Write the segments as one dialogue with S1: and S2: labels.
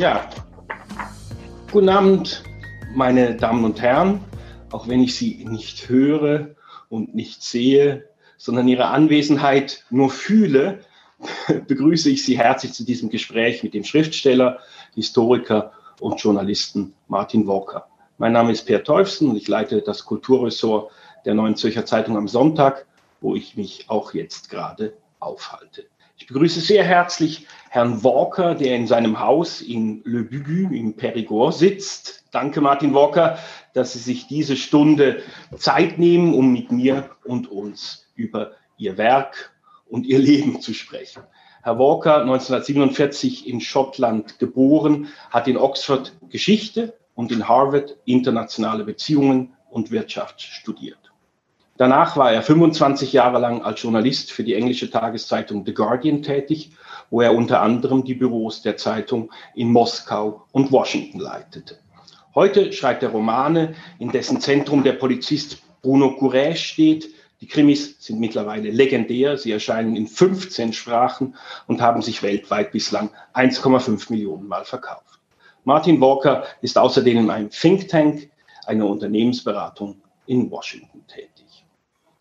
S1: Ja, guten Abend, meine Damen und Herren. Auch wenn ich Sie nicht höre und nicht sehe, sondern Ihre Anwesenheit nur fühle, begrüße ich Sie herzlich zu diesem Gespräch mit dem Schriftsteller, Historiker und Journalisten Martin Walker. Mein Name ist Per Teufsen und ich leite das Kulturressort der Neuen Zürcher Zeitung am Sonntag, wo ich mich auch jetzt gerade aufhalte. Ich begrüße sehr herzlich Herrn Walker, der in seinem Haus in Le Bugu in Périgord sitzt. Danke, Martin Walker, dass Sie sich diese Stunde Zeit nehmen, um mit mir und uns über Ihr Werk und Ihr Leben zu sprechen. Herr Walker, 1947 in Schottland geboren, hat in Oxford Geschichte und in Harvard internationale Beziehungen und Wirtschaft studiert. Danach war er 25 Jahre lang als Journalist für die englische Tageszeitung The Guardian tätig, wo er unter anderem die Büros der Zeitung in Moskau und Washington leitete. Heute schreibt er Romane, in dessen Zentrum der Polizist Bruno Courage steht. Die Krimis sind mittlerweile legendär. Sie erscheinen in 15 Sprachen und haben sich weltweit bislang 1,5 Millionen Mal verkauft. Martin Walker ist außerdem in einem Think Tank, einer Unternehmensberatung in Washington tätig.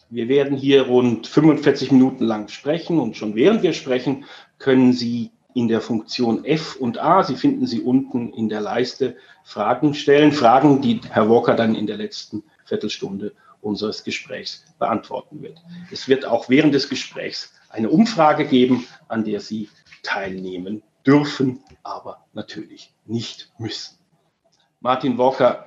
S1: Wir werden hier rund 45 Minuten lang sprechen und schon während wir sprechen, können Sie in der Funktion F und A, Sie finden sie unten in der Leiste, Fragen stellen. Fragen, die Herr Walker dann in der letzten Viertelstunde unseres Gesprächs beantworten wird. Es wird auch während des Gesprächs eine Umfrage geben, an der Sie teilnehmen dürfen, aber natürlich nicht müssen. Martin Walker,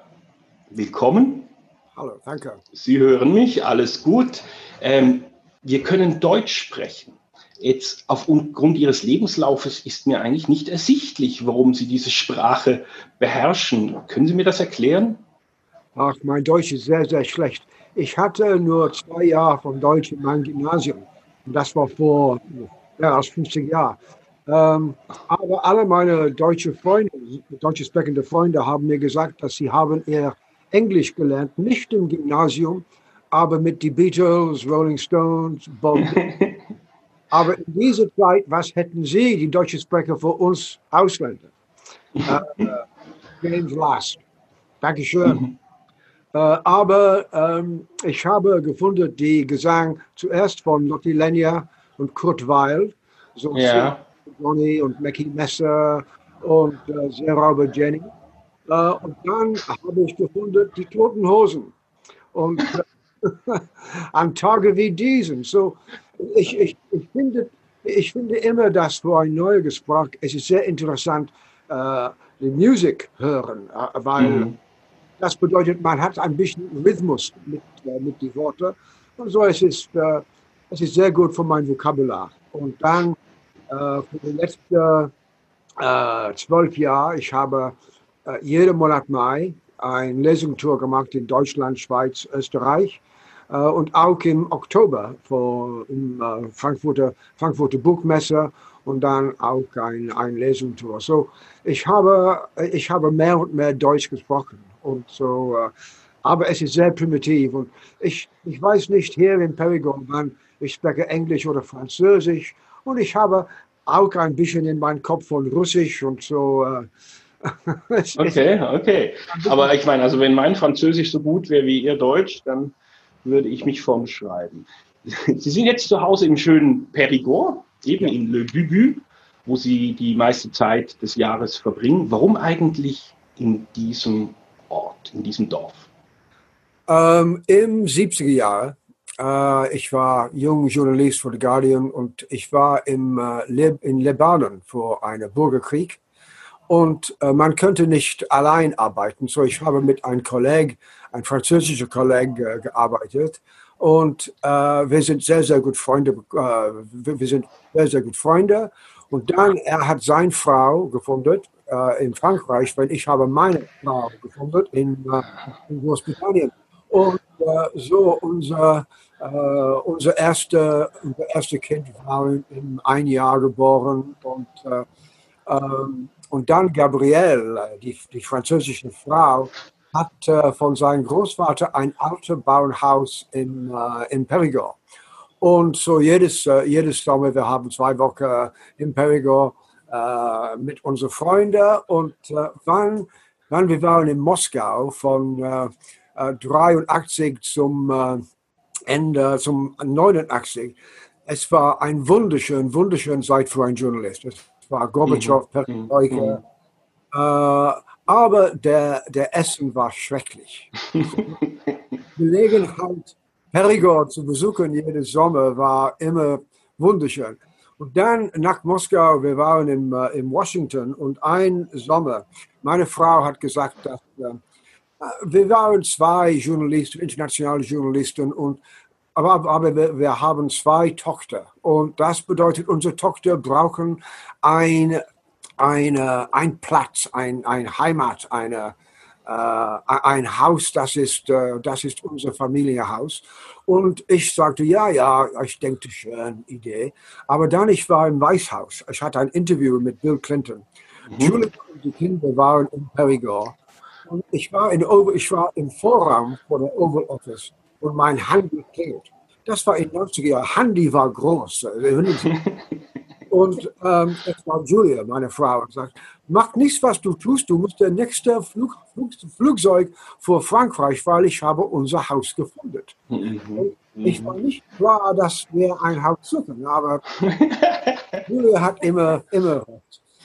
S1: willkommen.
S2: Hallo, danke.
S1: Sie hören mich, alles gut. Ähm, wir können Deutsch sprechen. Jetzt aufgrund Ihres Lebenslaufes ist mir eigentlich nicht ersichtlich, warum Sie diese Sprache beherrschen. Können Sie mir das erklären?
S2: Ach, mein Deutsch ist sehr, sehr schlecht. Ich hatte nur zwei Jahre vom Deutsch in meinem Gymnasium. Und das war vor mehr als 50 Jahren. Ähm, aber alle meine deutsche Freunde, deutsch sprechende Freunde haben mir gesagt, dass sie haben ihr Englisch gelernt, nicht im Gymnasium, aber mit den Beatles, Rolling Stones, Bob. aber in dieser Zeit, was hätten Sie, die deutschen Sprecher, für uns Ausländer? äh, James Last. Dankeschön. Mhm. Äh, aber ähm, ich habe gefunden, die Gesang zuerst von Lotti Lenya und Kurt Weil, so
S1: ja.
S2: Johnny und Mackie Messer und äh, Robert Jenny. Äh, und dann habe ich gefunden, die toten Hosen. Und an Tage wie diesen. So, ich, ich, ich, finde, ich finde immer, dass für ein neues Gespräch, es ist sehr interessant, äh, die Musik hören, äh, weil mhm. das bedeutet, man hat ein bisschen Rhythmus mit, äh, mit den Worten. Und so es ist äh, es ist sehr gut für mein Vokabular. Und dann für die letzten zwölf Jahre, ich habe äh, jeden Monat Mai eine Lesungstour gemacht in Deutschland, Schweiz, Österreich äh, und auch im Oktober vor, im äh, Frankfurter, Frankfurter Buchmesse und dann auch ein, ein Lesungstour. So, ich habe, ich habe mehr und mehr Deutsch gesprochen und so, aber es ist sehr primitiv und ich, ich weiß nicht hier in Perigord, wann ich spreche Englisch oder Französisch und ich habe auch ein bisschen in meinem Kopf von Russisch und so.
S1: okay, okay. Aber ich meine, also wenn mein Französisch so gut wäre wie Ihr Deutsch, dann würde ich mich vorn schreiben. Sie sind jetzt zu Hause im schönen Périgord, eben in Le Bubu, wo Sie die meiste Zeit des Jahres verbringen. Warum eigentlich in diesem Ort, in diesem Dorf?
S2: Ähm, Im 70er Jahr. Äh, ich war junger Journalist für The Guardian und ich war im, äh, Lib in Libanon vor einem Bürgerkrieg und äh, man könnte nicht allein arbeiten. So, ich habe mit einem Kollegen, einem französischen Kollegen äh, gearbeitet. Und äh, wir sind sehr, sehr gut Freunde. Äh, wir sind sehr, sehr gut Freunde. Und dann, er hat seine Frau gefunden in Frankreich, weil ich habe meine Frau gefunden in, in Großbritannien. Und so unser, unser, erste, unser erste Kind war in ein Jahr geboren. Und ähm, und dann Gabrielle, die, die französische Frau, hat äh, von seinem Großvater ein altes Bauernhaus in, äh, in Perigord. Und so jedes, äh, jedes Sommer, wir haben zwei Wochen äh, in Perigord äh, mit unseren Freunden. Und äh, wann, wann wir waren in Moskau von äh, 83 zum Ende, zum 89, es war ein wunderschön, wunderschön Zeit für einen Journalist. Es war Gorbatschow, mhm. Perestroika. Mhm. Äh, aber der, der Essen war schrecklich. Gelegenheit, Perigord zu besuchen jeden Sommer war immer wunderschön. Und dann nach Moskau, wir waren in, äh, in Washington und ein Sommer, meine Frau hat gesagt, dass äh, wir waren zwei Journalisten, internationale Journalisten und aber, aber wir, wir, haben zwei Tochter und das bedeutet, unsere Tochter brauchen ein, eine, ein Platz, ein, ein Heimat, eine, äh, ein Haus, das ist, äh, das ist unser Familienhaus. Und ich sagte, ja, ja, ich denke, schön, Idee. Aber dann, ich war im Weißhaus. Ich hatte ein Interview mit Bill Clinton. Mhm. Julia und die Kinder waren in Perigord. Und ich war, in, ich war im Vorraum von der Oval Office und mein Handy klingelt. Das war in den 90er Jahren. Handy war groß. Und ähm, das war Julia, meine Frau, und sagt, mach nichts, was du tust, du musst der nächste Flug, Flug, Flugzeug vor Frankreich, weil ich habe unser Haus gefunden. Mhm. Ich war nicht klar, dass wir ein Haus suchen, aber Julia hat immer, immer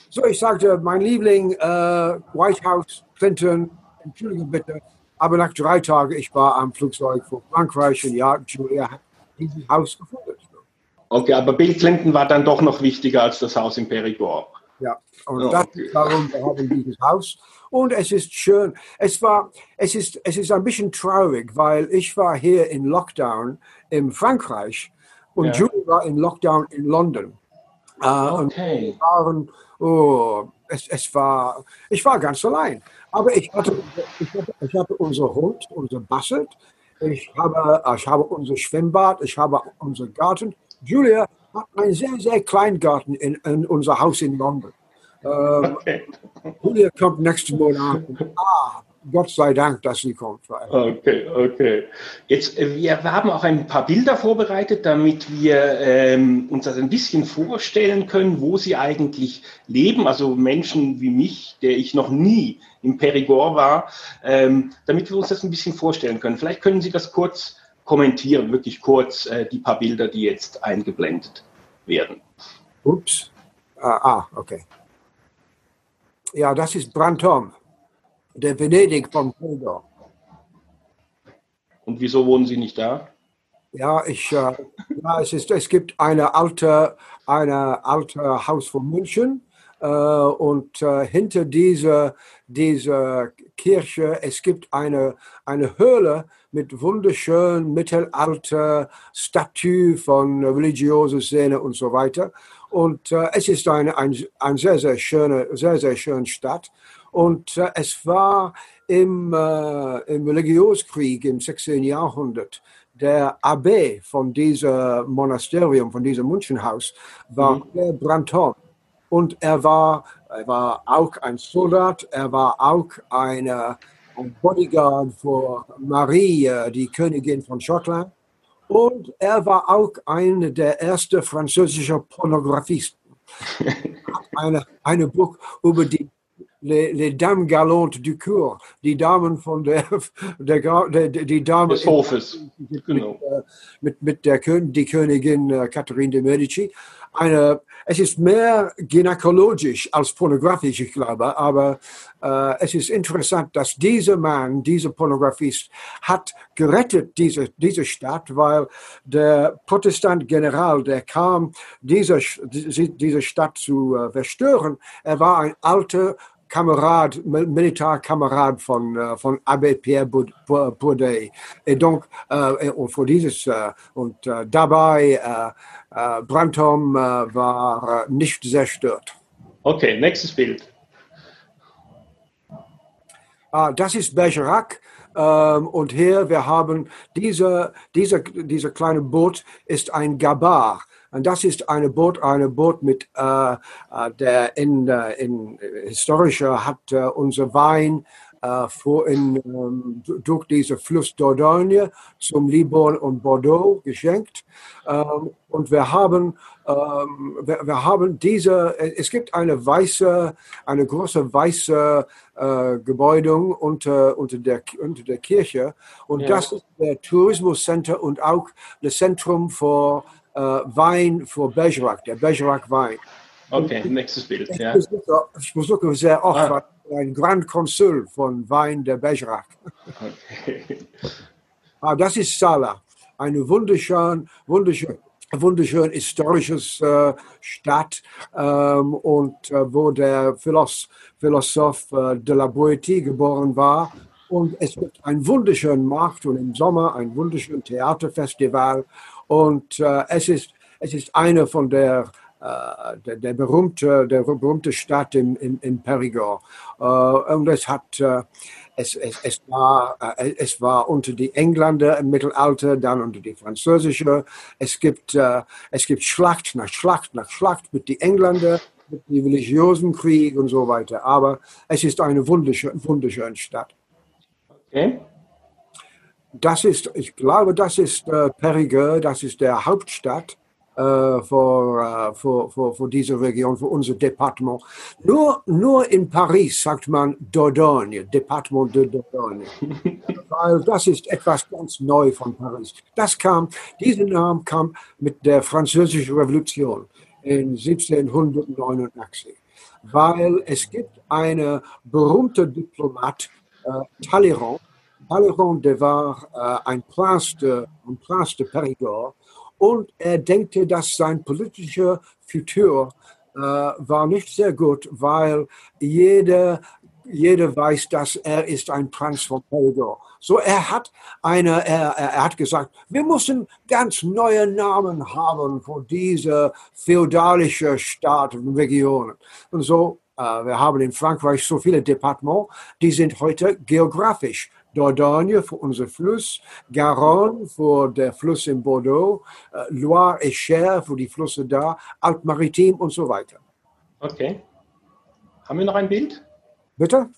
S2: So, ich sagte, mein Liebling, äh, White House, Clinton, entschuldige bitte, aber nach drei Tagen, ich war am Flugzeug vor Frankreich und ja, Julia hat dieses Haus gefunden.
S1: Okay, aber Bill Clinton war dann doch noch wichtiger als das Haus in Perigord.
S2: Ja, und oh, das ist darum, wir haben dieses Haus. Und es ist schön. Es war, es ist, es ist ein bisschen traurig, weil ich war hier in Lockdown in Frankreich und ja. Julie war in Lockdown in London.
S1: Uh, okay.
S2: Und waren, oh, es, es war, ich war ganz allein. Aber ich hatte, ich hatte, ich hatte unser Hund, unser Basset. Ich habe, ich habe unser Schwimmbad, ich habe unseren Garten. Julia hat einen sehr, sehr kleinen Garten in, in unser Haus in London. Ähm, okay. Julia kommt nächsten Monat. Ah, Gott sei Dank, dass sie kommt.
S1: Okay, okay. Jetzt, äh, wir haben auch ein paar Bilder vorbereitet, damit wir ähm, uns das ein bisschen vorstellen können, wo sie eigentlich leben. Also Menschen wie mich, der ich noch nie im Perigord war, ähm, damit wir uns das ein bisschen vorstellen können. Vielleicht können Sie das kurz kommentieren, wirklich kurz äh, die paar Bilder, die jetzt eingeblendet werden.
S2: Ups. Ah, ah okay. Ja, das ist Brantôme, der Venedig von Pedro.
S1: Und wieso wohnen Sie nicht da?
S2: Ja, ich, äh, ja es, ist, es gibt eine alte, eine alte Haus von München äh, und äh, hinter dieser, dieser Kirche, es gibt eine, eine Höhle mit wunderschönen mittelalter Statue von religiöser Szene und so weiter. Und äh, es ist eine, ein, ein sehr, sehr schöne, sehr, sehr schöne Stadt. Und äh, es war im, äh, im Religionskrieg im 16. Jahrhundert der Abbé von diesem Monasterium, von diesem Münchenhaus, war mhm. Brantôme. Und er war, er war auch ein Soldat, er war auch eine, ein Bodyguard für Marie, die Königin von Schottland. Und er war auch einer der ersten französischen Pornografisten. Eine, eine Buch über die les, les, Dames galantes du Cour, die Damen von der, der, der die Damen
S1: des Hofes,
S2: mit, genau. mit, mit, der die Königin äh, Catherine de Medici. Eine, es ist mehr gynäkologisch als pornografisch, ich glaube, aber äh, es ist interessant, dass dieser Mann, dieser Pornografist, hat gerettet diese, diese Stadt, weil der Protestant General, der kam, diese, diese Stadt zu äh, zerstören, er war ein alter Kamerad, Militärkamerad von, äh, von Abbé Pierre Bourdet. Et donc, äh, und für dieses, äh, und äh, dabei, äh, äh Brandtom äh, war nicht zerstört.
S1: Okay, nächstes Bild.
S2: Ah, das ist Bergerac. Ähm, und hier, wir haben diese, diese, diese kleine Boot ist ein Gabar. Und das ist eine Boot, eine Boot mit äh, äh der in, äh, in historischer hat äh, unser Wein äh, äh, vor in, ähm, durch diesen Fluss Dordogne zum Liban und Bordeaux geschenkt. Ähm, und wir haben, ähm, wir, wir, haben diese, es gibt eine weiße, eine große weiße äh, Gebäude unter, unter, der, unter der Kirche. Und ja. das ist der Tourismuscenter und auch das Zentrum für äh, Wein für Bergerac, der Bergerac Wein.
S1: Okay, nächstes Bild.
S2: Ich, ja. besuche, ich besuche sehr oft ah. ein Grand Consul von Wein der Bergerac. Okay. ah, das ist Sala, eine wunderschön, wunderschön, wunderschön historisches äh, Stadt ähm, und äh, wo der Philosoph, Philosoph äh, de la Boétie geboren war. Und es gibt einen wunderschönen Markt und im Sommer ein wunderschönes Theaterfestival. Und äh, es, ist, es ist eine von der äh, der, der, berühmte, der berühmte Stadt in, in, in Perigord. Äh, und es hat, äh, es, es, es, war, es war unter die Engländer im Mittelalter, dann unter die Französische. Es gibt, es gibt Schlacht nach Schlacht nach Schlacht mit den Engländern, mit dem religiösen Krieg und so weiter. Aber es ist eine wunderschöne, wunderschöne Stadt. Okay. Das ist, ich glaube, das ist äh, Périgueux, das ist der Hauptstadt äh, für, äh, für, für, für diese Region, für unser Departement. Nur, nur in Paris sagt man Dordogne, Departement de Dordogne. Weil das ist etwas ganz neu von Paris. Das kam, dieser Name kam mit der Französischen Revolution in 1789. Weil es gibt eine berühmte Diplomat, äh, Talleyrand. Talleyrand, der war äh, ein de, ein Périgord und er denkte, dass sein politischer Futur äh, war nicht sehr gut, weil jeder, jeder weiß, dass er ist ein Prinz von Périgord. So er hat eine, er, er hat gesagt, wir müssen ganz neue Namen haben für diese feudalische Staaten und Regionen. Und so, äh, wir haben in Frankreich so viele Departements, die sind heute geografisch Dordogne für unser Fluss, Garonne für der Fluss in Bordeaux, äh, Loire et Cher für die Flüsse da, Alpes-Maritime und so weiter.
S1: Okay. Haben wir noch ein Bild?
S2: Bitte?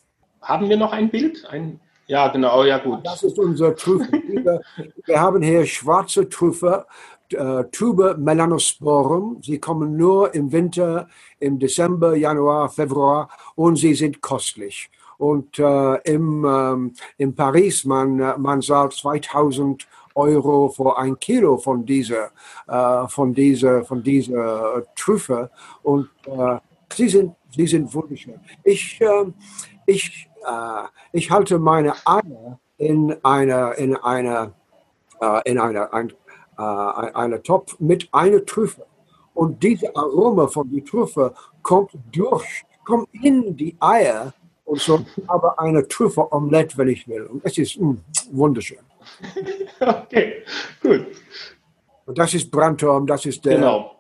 S1: Haben wir noch ein Bild? Ein, ja, genau, ja gut.
S2: Das ist unser Trüffel. wir haben hier schwarze Trüffel, äh, Tube Melanosporum. Sie kommen nur im Winter, im Dezember, Januar, Februar und sie sind kostlich. Und äh, im, ähm, in Paris, man, äh, man zahlt 2000 Euro für ein Kilo von dieser, äh, von dieser, von dieser Trüffe. Und äh, sie, sind, sie sind wunderschön. Ich, ähm, ich, äh, ich halte meine Eier in einer, in einer, äh, in einer, ein, einer Topf mit einer Trüffe. Und diese Aroma von der Trüffe kommt durch, kommt in die Eier und so, aber eine Trüffel-Omelette, wenn ich will. Und es ist mh, hm, wunderschön.
S1: Okay, gut.
S2: Und das ist Brandturm, das ist der.
S1: Genau.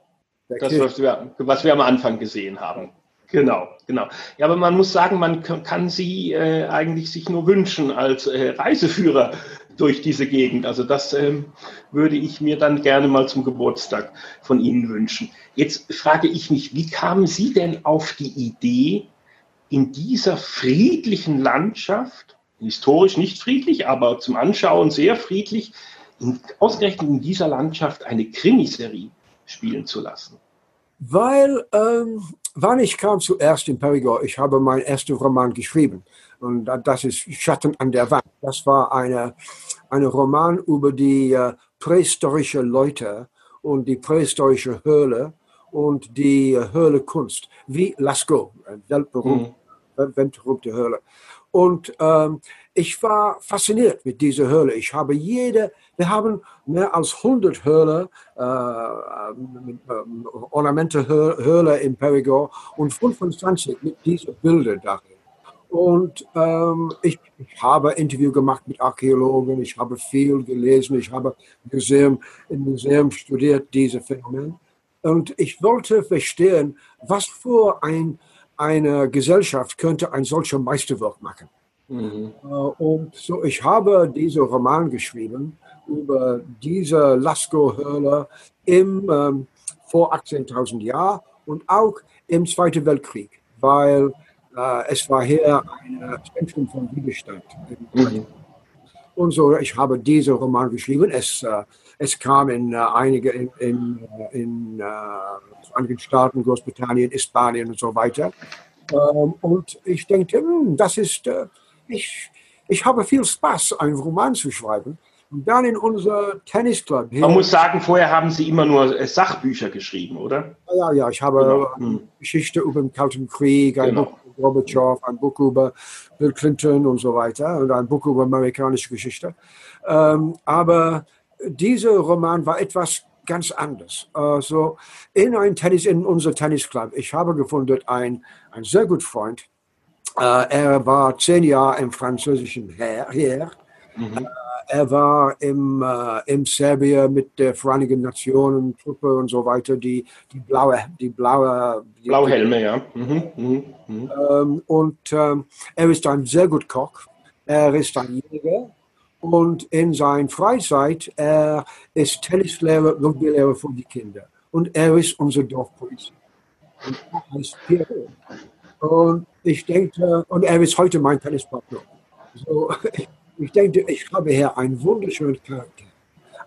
S1: Der das, was wir, was wir am Anfang gesehen haben. Genau, genau. Ja, aber man muss sagen, man kann sie äh, eigentlich sich nur wünschen als äh, Reiseführer durch diese Gegend. Also das ähm, würde ich mir dann gerne mal zum Geburtstag von Ihnen wünschen. Jetzt frage ich mich, wie kamen Sie denn auf die Idee, in dieser friedlichen Landschaft, historisch nicht friedlich, aber zum Anschauen sehr friedlich, in, ausgerechnet in dieser Landschaft eine Krimiserie spielen zu lassen?
S2: Weil, ähm, wann ich kam zuerst in Perigord, ich habe meinen ersten Roman geschrieben und das ist Schatten an der Wand. Das war eine, eine Roman über die äh, prähistorische Leute und die prähistorische Höhle und die äh, Höhlekunst, wie Lascaux, weltberühmt. Mhm weltberühmte Höhle. Und ähm, ich war fasziniert mit dieser Höhle. Ich habe jede, wir haben mehr als 100 Höhle, äh, ähm, Ornamente Höhle in Perigord und 25 mit diesen Bildern darin. Und ähm, ich, ich, habe Interview gemacht mit Archäologen, ich habe viel gelesen, ich habe Museum, im Museum studiert diese Phänomen. Und ich wollte verstehen, was für ein eine Gesellschaft könnte ein solcher Meisterwerk machen. Mhm. Äh, und so, ich habe diesen Roman geschrieben über diese Lascaux-Höhle im, ähm, vor 18.000 Jahren und auch im Zweiten Weltkrieg, weil Äh, es war hier ein Zentrum von Widerstand. Mhm. Und so, ich habe diesen Roman geschrieben. Es, äh, es kam in äh, einige in, in, in Vereinigten Staaten, Großbritannien, Spanien und so weiter. Ähm, und ich denke, hm, das ist, ich, ich habe viel Spaß, einen Roman zu schreiben. Und dann in unser Tennisclub.
S1: Man muss sagen, vorher haben Sie immer nur Sachbücher geschrieben, oder?
S2: Ja, ja, ich habe genau. Hm. Geschichte über den Kalten Krieg, ein genau. Buch Gorbatschow, ein Buch über Bill Clinton und so weiter und ein Buch über amerikanische Geschichte. Ähm, aber dieser Roman war etwas ganz anders. Also in ein Tennis, in unser Tennisclub, ich habe gefunden, ein, ein sehr guter Freund. Äh, er war zehn Jahre im französischen Heer. Mhm. Er war im, äh, im Serbien mit der Vereinigten Nationen Truppe und so weiter, die, die blaue, die blaue,
S1: die, Blauhelme, ja. Mhm,
S2: mhm, mhm. Ähm, und ähm, er ist ein sehr guter Koch. Er ist ein Jäger und in seiner Freizeit er ist Tennislehrer, Rugbylehrer für die Kinder. Und er ist unser Dorfpolizei. Und er heißt Pierre. Und ich denke, und er ist heute mein Tennispartner. So, Ich denke, ich habe hier einen wunderschönen Charakter,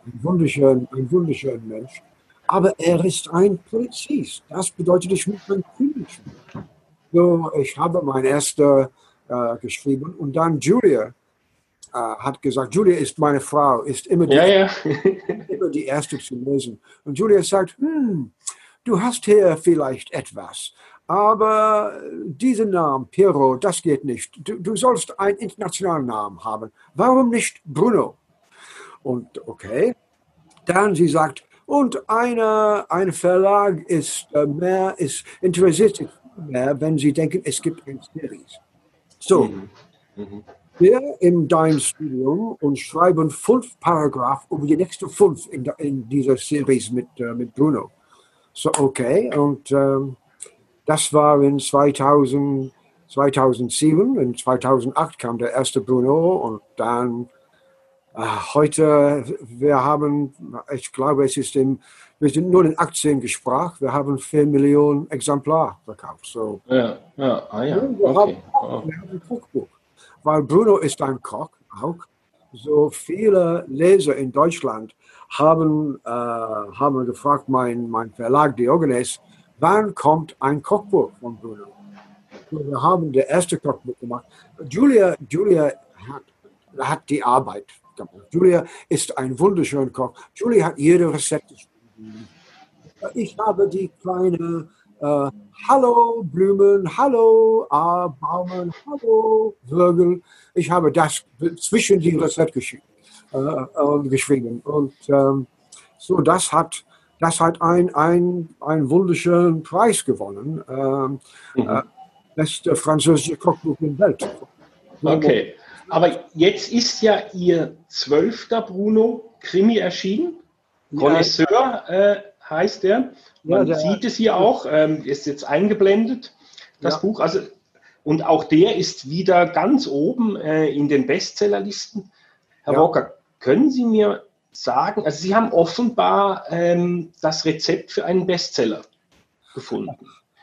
S2: einen wunderschönen, einen wunderschönen Mensch, aber er ist ein Polizist. Das bedeutet, ich muss ein König So, ich habe mein erster äh, geschrieben und dann Julia äh, hat gesagt, Julia ist meine Frau, ist immer die,
S1: ja, ja.
S2: immer die erste zu lesen. Und Julia sagt, hm, du hast hier vielleicht etwas. Aber diesen Namen, Piero, das geht nicht. Du, du sollst einen internationalen Namen haben. Warum nicht Bruno? Und okay. Dann sie sagt, und eine, ein Verlag ist äh, mehr, ist interessiert sich mehr, wenn sie denken, es gibt ein Series. So, mhm. Mhm. Wir im dein Studium und schreiben fünf Paragraph über die nächsten fünf in, in dieser Series mit, äh, mit Bruno. So, okay. Und ähm, das war in 2000, 2007. In 2008 kam der erste Bruno und dann äh, heute, wir haben, ich glaube, es ist im, wir sind nur in Aktiengespräch, wir haben 4 Millionen Exemplare verkauft. So.
S1: Ja, ja, ah, ja.
S2: Wir, okay. haben, oh. wir haben ein Kochbuch, weil Bruno ist ein Koch auch. So viele Leser in Deutschland haben, äh, haben gefragt, mein, mein Verlag Diogenes, wann kommt ein Kochbuch von Bruno? Wir haben das erste Kochbuch gemacht. Julia, Julia hat, hat die Arbeit gemacht. Julia ist ein wunderschöner Koch. Julia hat jede Rezept Ich habe die kleine äh, Hallo Blumen, Hallo äh, Baumen, Hallo Würgel. Ich habe das zwischen die Rezept geschrieben. Äh, geschrieben. Und ähm, so, das hat das hat ein, ein, einen wunderschönen Preis gewonnen. Ähm, mhm. äh, beste französische Kochbuch in der Welt.
S1: Okay, aber jetzt ist ja Ihr zwölfter Bruno Krimi erschienen. Connoisseur ja. äh, heißt der. Man ja, der, sieht es hier auch, ähm, ist jetzt eingeblendet, das ja. Buch. Also, und auch der ist wieder ganz oben äh, in den Bestsellerlisten. Herr ja. Walker, können Sie mir sagen, also Sie haben offenbar ähm, das Rezept für einen Bestseller gefunden.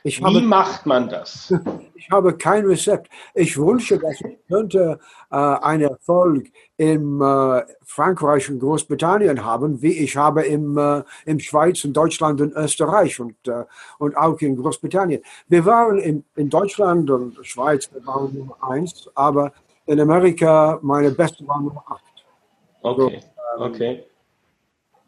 S2: Ich Wie macht man das? Ich habe kein Rezept. Ich wünsche, dass ich könnte äh, einen Erfolg in äh, Frankreich und Großbritannien haben, wie ich habe im, äh, im Schweiz und Deutschland und Österreich und, äh, und auch in Großbritannien. Wir waren in, in Deutschland und Schweiz, wir waren Nummer eins, aber in Amerika meine beste war Nummer acht.
S1: Okay. So, ähm, okay.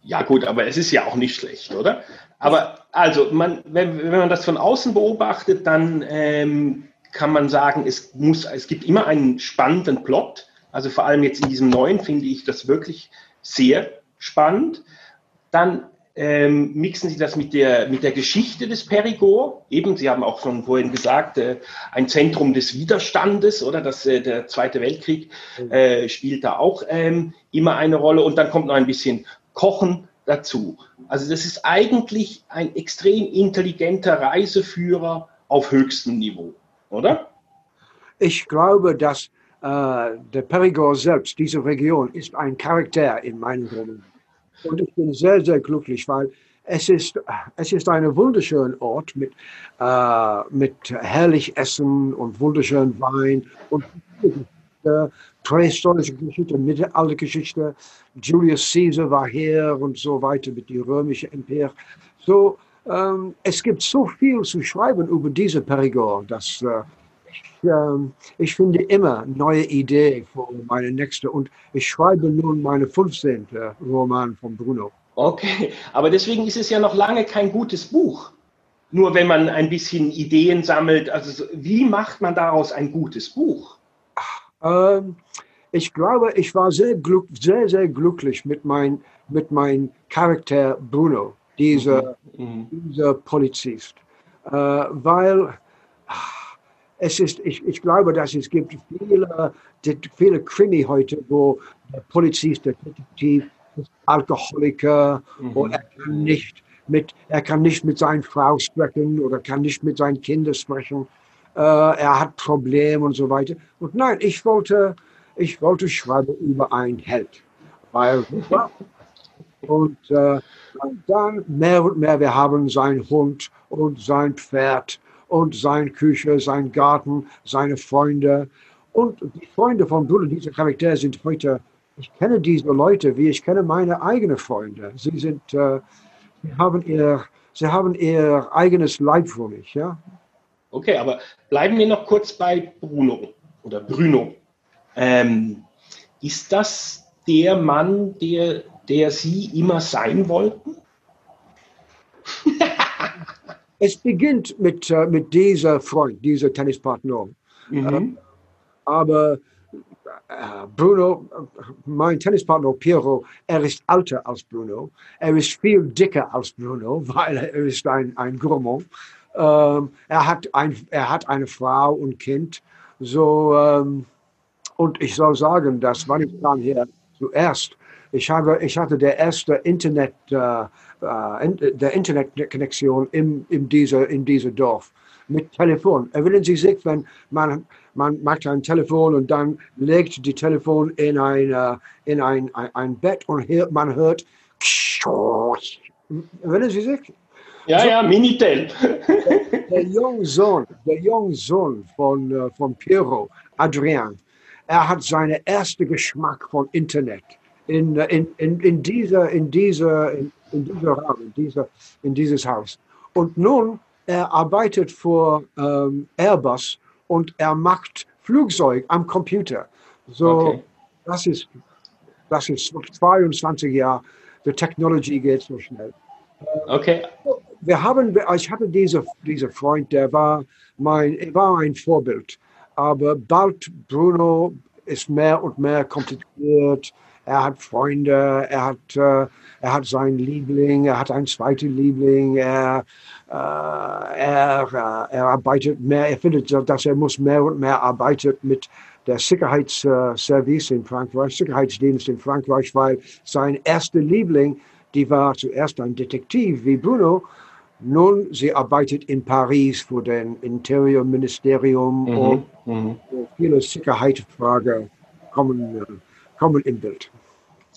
S1: Ja, gut, aber es ist ja auch nicht schlecht, oder? Aber also, man, wenn, wenn man das von außen beobachtet, dann ähm, kann man sagen, es, muss, es gibt immer einen spannenden Plot. Also vor allem jetzt in diesem neuen finde ich das wirklich sehr spannend. Dann ähm, mixen Sie das mit der, mit der Geschichte des Perigord. Eben, Sie haben auch schon vorhin gesagt, äh, ein Zentrum des Widerstandes, oder? Das, äh, der Zweite Weltkrieg äh, spielt da auch ähm, immer eine Rolle. Und dann kommt noch ein bisschen Kochen dazu. Also das ist eigentlich ein extrem intelligenter Reiseführer auf höchstem Niveau, oder?
S2: Ich glaube, dass äh, der Perigord selbst, diese Region, ist ein Charakter in meinem Roman. Und ich bin sehr, sehr glücklich, weil es ist, es ist ein wunderschöner Ort mit, äh, mit herrlich Essen und wunderschönen Wein und prähistorische Geschichte, Mittelaltergeschichte. Julius Caesar war hier und so weiter mit dem römischen Imperium. So, ähm, es gibt so viel zu schreiben über diese Perigord, dass äh, ich, äh, ich finde immer neue Ideen für meine nächste und ich schreibe nun meine 15. Roman von Bruno.
S1: Okay, aber deswegen ist es ja noch lange kein gutes Buch. Nur wenn man ein bisschen Ideen sammelt, also wie macht man daraus ein gutes Buch?
S2: Ähm, ich glaube, ich war sehr, glück, sehr, sehr glücklich mit meinem mit mein Charakter Bruno, dieser, mhm. mhm. dieser Polizist, äh, weil es ist, ich, ich glaube, dass es gibt viele, viele Krimi heute, wo der Polizist, der Detektiv, Alkoholiker mhm. und er kann nicht mit, er kann nicht mit seiner Frau sprechen oder kann nicht mit seinen Kindern sprechen. Äh, er hat Probleme und so weiter. Und nein, ich wollte, ich wollte schreiben über einen Held. Weil, und äh, dann mehr und mehr, wir haben seinen Hund und sein Pferd und seine Küche, sein Garten, seine Freunde. Und die Freunde von Bruder, diese Charaktere sind heute ich kenne diese Leute, wie ich kenne meine eigenen Freunde. Sie sind, äh, haben ihr, sie haben ihr eigenes Leib für mich, ja.
S1: Okay, aber bleiben wir noch kurz bei Bruno oder Bruno. Ähm, ist das der Mann, der, der Sie immer sein wollten?
S2: es beginnt mit, äh, mit dieser Freund, dieser Tennispartner. Mhm. Ähm, aber äh, Bruno, mein Tennispartner Piero, er ist älter als Bruno. Er ist viel dicker als Bruno, weil er ist ein, ein Gourmand. Ähm, er, hat ein, er hat eine Frau und Kind. So, ähm, und ich soll sagen, dass wann ich kam hier zuerst, ich, habe, ich hatte der erste Internet, äh, äh, der Internetkonnexion in, in, dieser, in dieser Dorf mit Telefon. Erinnern Sie sich, wenn man, man macht ein Telefon und dann legt die Telefon in ein, uh, in ein, ein, ein Bett und man hört Erinnern Sie sich?
S1: Ja, so, ja, Minitel.
S2: der, der junge Sohn, der junge Sohn von, uh, von Piero, Adrian, er hat seinen ersten Geschmack von Internet in, in, in, in dieser, in dieser, in, in dieser Raum, in, dieser, in dieses Haus. Und nun er arbeitet für ähm, Airbus und er macht Flugzeug am Computer. So, okay. das, ist, das ist 22 Jahre, die Technologie geht so schnell.
S1: Okay.
S2: Wir haben, ich hatte diese, diese Freund, der war, mein, er war ein Vorbild. Aber bald Bruno ist mehr und mehr kompliziert er hat Freunde, er hat, äh, er hat seinen Liebling, er hat einen zweiten Liebling, er, äh, er, äh, er arbeitet mehr, er findet, dass er muss mehr und mehr arbeiten mit der Sicherheitsservice in Frankreich, Sicherheitsdienst in Frankreich, weil sein erster Liebling, die war zuerst ein Detektiv wie Bruno, nun, sie arbeitet in Paris für den Interiorministerium mhm, und mhm. viele Sicherheitsfragen kommen kommen im Bild.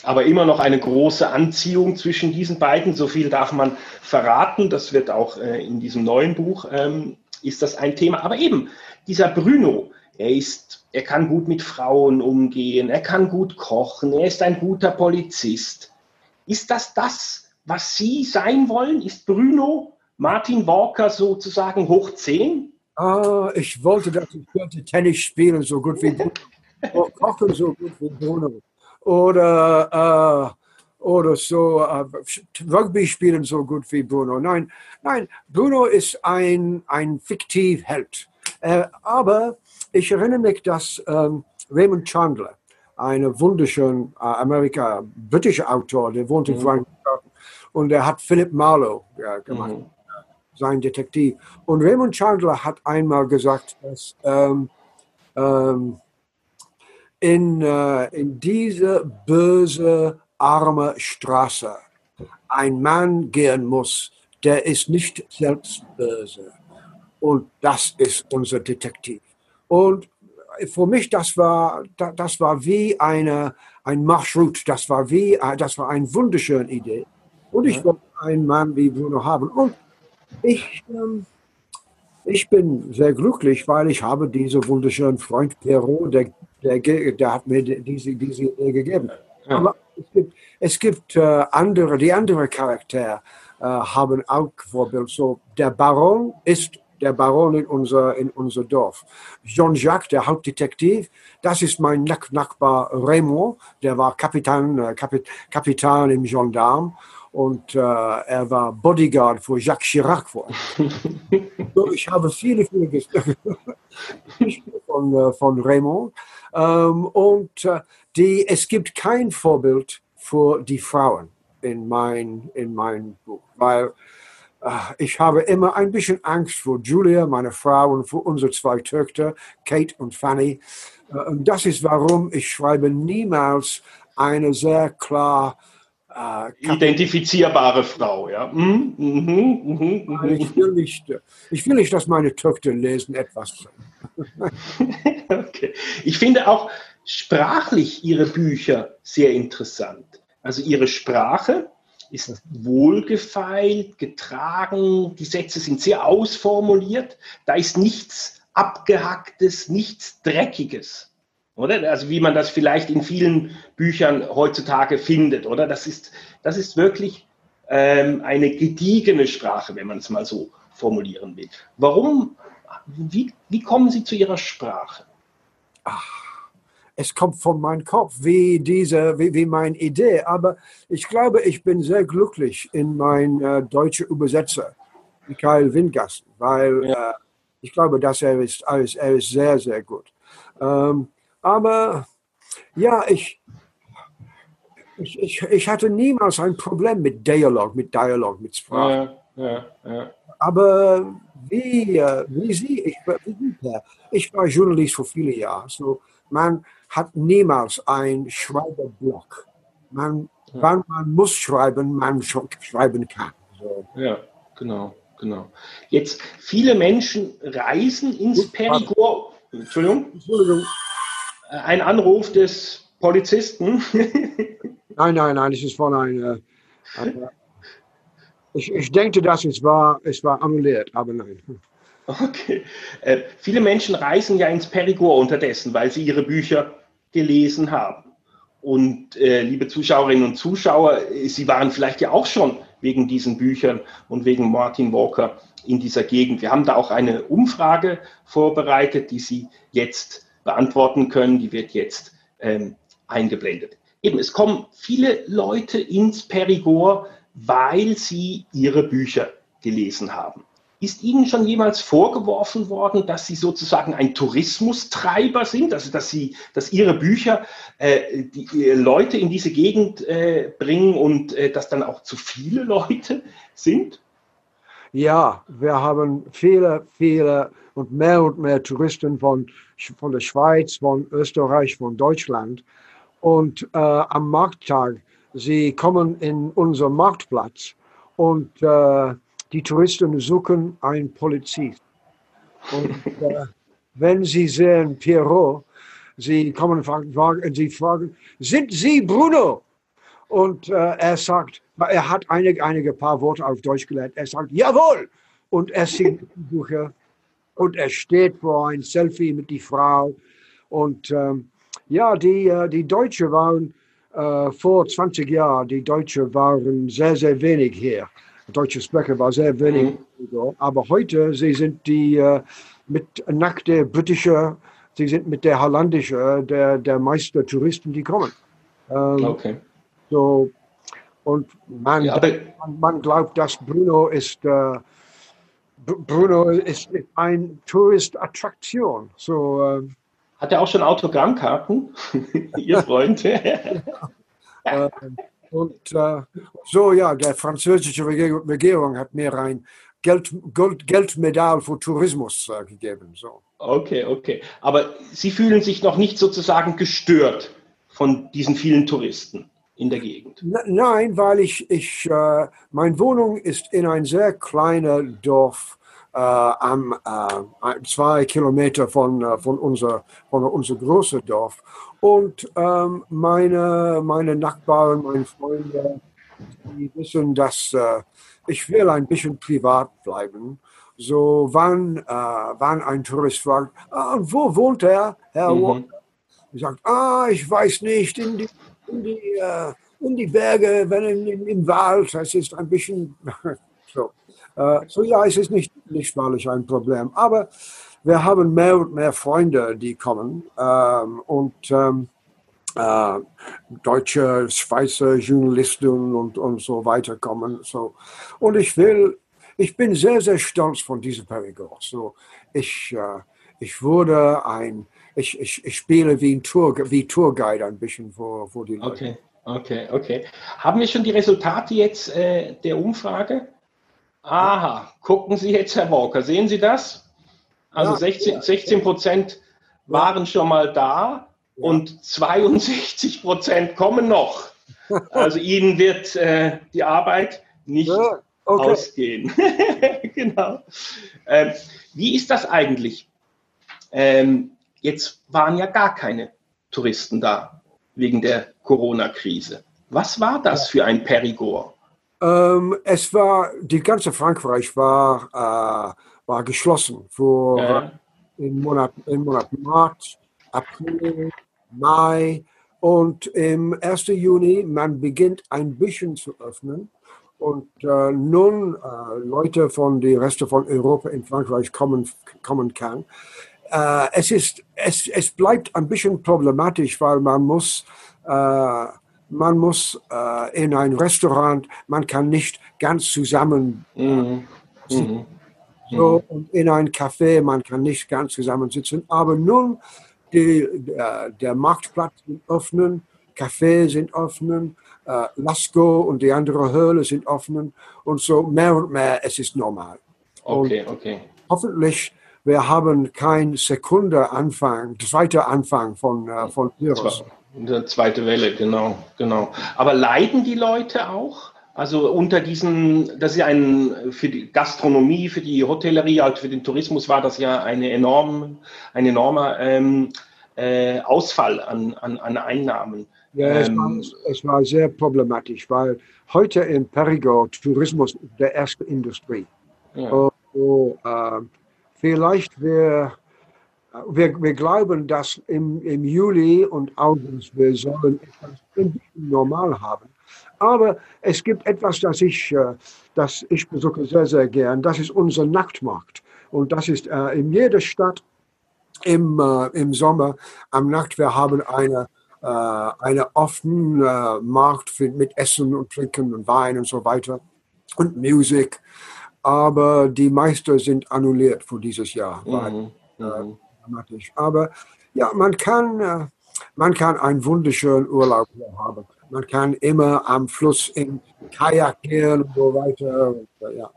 S1: Aber immer noch eine große Anziehung zwischen diesen beiden. So viel darf man verraten. Das wird auch äh, in diesem neuen Buch ähm, ist das ein Thema. Aber eben dieser Bruno, er ist, er kann gut mit Frauen umgehen, er kann gut kochen, er ist ein guter Polizist. Ist das das, was Sie sein wollen? Ist Bruno Martin Walker sozusagen hoch 10?
S2: Ah, ich wollte, dass ich könnte Tennis spielen, so gut wie kochen so gut wie Bruno. Oder, äh, oder so äh, Rugby spielen so gut wie Bruno. Nein, nein, Bruno ist ein, ein Fiktivheld. Äh, aber ich erinnere mich, dass ähm, Raymond Chandler, ein wunderschöner äh, Amerika, britischer Autor, der wohnt in mhm. Frankfurt und er hat Philip Marlowe ja, gemacht. Mhm sein Detektiv. Und Raymond Chandler hat einmal gesagt, dass ähm, ähm, in, äh, in diese böse, arme Straße ein Mann gehen muss, der ist nicht selbst böse. Und das ist unser Detektiv. Und für mich, das war, das war wie eine, ein Marschroute, das war wie, das war eine wunderschöne Idee. Und ich wollte einen Mann wie Bruno haben. Und ich, ähm, ich bin sehr glücklich, weil ich habe diesen wunderschönen Freund Perrault, der, der, der hat mir diese, diese Idee gegeben. Ja. Aber es gibt, es gibt äh, andere, die anderen Charaktere äh, haben auch Vorbild. So, der Baron ist der Baron in unser, in unser Dorf. Jean-Jacques, der Hauptdetektiv, das ist mein Nachbar Raymond, der war Kapitän, äh, Kapit Kapitän im Gendarme und äh, er war Bodyguard für Jacques Chirac. Vor. so, ich habe viele, viele Geschichten von, äh, von Raymond. Ähm, und äh, die, es gibt kein Vorbild für die Frauen in mein, in mein Buch, weil äh, ich habe immer ein bisschen Angst vor Julia, meine Frau, und für unsere zwei Töchter, Kate und Fanny. Äh, und das ist, warum ich schreibe niemals eine sehr klar
S1: äh, identifizierbare Frau, ja. Mhm,
S2: mhm, mhm, mhm. ich, will nicht, ich will nicht, dass meine Töchter lesen etwas.
S1: okay. Ich finde auch sprachlich ihre Bücher sehr interessant. Also ihre Sprache ist wohlgefeilt, getragen, die Sätze sind sehr ausformuliert, da ist nichts Abgehacktes, nichts Dreckiges. Oder? Also wie man das vielleicht in vielen Büchern heutzutage findet, oder? Das ist, das ist wirklich ähm, eine gediegene Sprache, wenn man es mal so formulieren will. Warum, wie, wie kommen Sie zu Ihrer Sprache?
S2: Ach es kommt von meinem Kopf, wie diese, wie, wie meine Idee. Aber ich glaube, ich bin sehr glücklich in mein äh, deutscher Übersetzer, Michael Windgassen, weil ja. äh, ich glaube, dass er ist, er ist, er ist sehr, sehr gut. Ähm, aber ja, ich, ich, ich, ich, hatte niemals ein Problem mit Dialog, mit Dialog, mit Sprache. Ja, ja, aber wie, äh, wie Sie, ich, ich war Journalist vor vielen Jahren. So, man, hat niemals ein Schreiberblock. Man, ja. Wann man muss schreiben, man schreiben kann. So.
S1: Ja, genau, genau. Jetzt, viele Menschen reisen ins Perigord. Entschuldigung. Entschuldigung. Äh, ein Anruf des Polizisten.
S2: nein, nein, nein, es ist von einer. Eine, ich, ich denke, dass es war, es war annulliert, aber nein.
S1: Okay. Äh, viele Menschen reisen ja ins Perigord unterdessen, weil sie ihre Bücher gelesen haben. Und äh, liebe Zuschauerinnen und Zuschauer, Sie waren vielleicht ja auch schon wegen diesen Büchern und wegen Martin Walker in dieser Gegend. Wir haben da auch eine Umfrage vorbereitet, die Sie jetzt beantworten können. Die wird jetzt ähm, eingeblendet. Eben, es kommen viele Leute ins Perigord, weil sie ihre Bücher gelesen haben. Ist Ihnen schon jemals vorgeworfen worden, dass Sie sozusagen ein Tourismustreiber sind, also dass Sie, dass Ihre Bücher äh, die äh, Leute in diese Gegend äh, bringen und äh, dass dann auch zu viele Leute sind?
S2: Ja, wir haben viele, viele und mehr und mehr Touristen von, von der Schweiz, von Österreich, von Deutschland. Und äh, am Markttag, sie kommen in unseren Marktplatz und äh, die Touristen suchen einen Polizist. Und äh, wenn sie sehen Pierrot, sie kommen und sie fragen, sind Sie Bruno? Und äh, er sagt, er hat einige, einige paar Worte auf Deutsch gelernt. Er sagt, jawohl. Und er sieht die Bücher und er steht vor ein Selfie mit die Frau. Und ähm, ja, die, äh, die Deutschen waren äh, vor 20 Jahren, die Deutschen waren sehr, sehr wenig hier deutsche Sprecher war sehr wenig. Mhm. Aber heute, sie sind die äh, mit nackte britische, sie sind mit der holländische, äh, der, der meisten Touristen, die kommen. Ähm, okay. So, und man, ja, man, man, glaubt, dass Bruno ist, äh, Bruno ist eine Touristattraktion. So,
S1: äh, Hat er auch schon Autogrammkarten, Ihr Freund? ja.
S2: ähm, und äh, so, ja, der französische Regierung hat mir ein Geld, Gold, Geldmedal für Tourismus äh, gegeben. So.
S1: Okay, okay. Aber Sie fühlen sich noch nicht sozusagen gestört von diesen vielen Touristen in der Gegend?
S2: Nein, weil ich, ich äh, meine Wohnung ist in ein sehr kleines Dorf äh, am äh, zwei Kilometer von, äh, von, unser, von unser großes Dorf. Und ähm, meine, meine Nachbarn, meine Freunde, Sie wissen, dass äh, ich will ein bisschen privat bleiben. So, wann, äh, wann ein Tourist fragt, ah, wo wohnt er, Herr mhm. Walker? Ich sage, ah, ich weiß nicht, in die, in die, äh, in die Berge, wenn in, im Wald, es ist ein bisschen so. Äh, so ja, es ist nicht, nicht wahrlich ein Problem. Aber wir haben mehr und mehr Freunde, die kommen ähm, und ähm, äh, deutsche, Schweizer Journalisten und, und so weiter kommen. So. Und ich will, ich bin sehr, sehr stolz von diesem Perigord. So, ich, äh, ich wurde ein, ich, ich, ich spiele wie ein Tour, wie Tourguide ein bisschen vor, vor die
S1: Leute. Okay, okay, okay. Haben wir schon die Resultate jetzt äh, der Umfrage? Aha, gucken Sie jetzt, Herr Walker, sehen Sie das? Also ja, 16, 16 Prozent waren schon mal da ja. und 62 Prozent kommen noch. Also Ihnen wird äh, die Arbeit nicht ja, okay. ausgehen. genau. Ähm, wie ist das eigentlich? Ähm, jetzt waren ja gar keine Touristen da wegen der Corona-Krise. Was war das für ein Perigord?
S2: Ähm, es war, die ganze Frankreich war, äh, war geschlossen für ja. im, Monat, im Monat März, April, Mai und im 1. Juni, man beginnt ein bisschen zu öffnen. Und äh, nun äh, Leute von den Reste von Europa in Frankreich kommen, kommen kann. Äh, es, ist, es, es bleibt ein bisschen problematisch, weil man muss äh, man muss äh, in ein Restaurant, man kann nicht ganz zusammen mhm. Mhm. So, und in ein Café, man kann nicht ganz zusammen sitzen. Aber nun, die, der, der Marktplatz sind offen, Cafés sind offen, äh, Lasco und die andere Höhle sind offen und so mehr und mehr, es ist normal.
S1: Okay, und okay.
S2: Hoffentlich, wir haben kein Sekunde Anfang, zweiter Anfang von, äh, von Virus.
S1: Eine zweite Welle, genau, genau. Aber leiden die Leute auch? Also unter diesen, das ist ja ein, für die Gastronomie, für die Hotellerie, also für den Tourismus war das ja eine enorm, ein enormer ähm, äh, Ausfall an, an, an Einnahmen.
S2: Ja, es, ähm, war, es war sehr problematisch, weil heute in Perigord Tourismus der erste Industrie. Ja. So, so, äh, vielleicht wäre wir, wir glauben, dass im, im Juli und August wir sollen etwas normal haben. Aber es gibt etwas, das ich, äh, das ich besuche sehr, sehr gern. Das ist unser Nachtmarkt. Und das ist äh, in jeder Stadt im, äh, im Sommer am Nacht. Wir haben eine, eine offenen äh, Markt mit Essen und Trinken und Wein und so weiter und Musik. Aber die meisten sind annulliert für dieses Jahr. Mhm. Weil, äh, mhm dramatisch. Aber ja, man kann, äh, man kann einen wunderschönen Urlaub haben. Man kann immer am Fluss in Kajak gehen und so weiter. Und, äh, ja.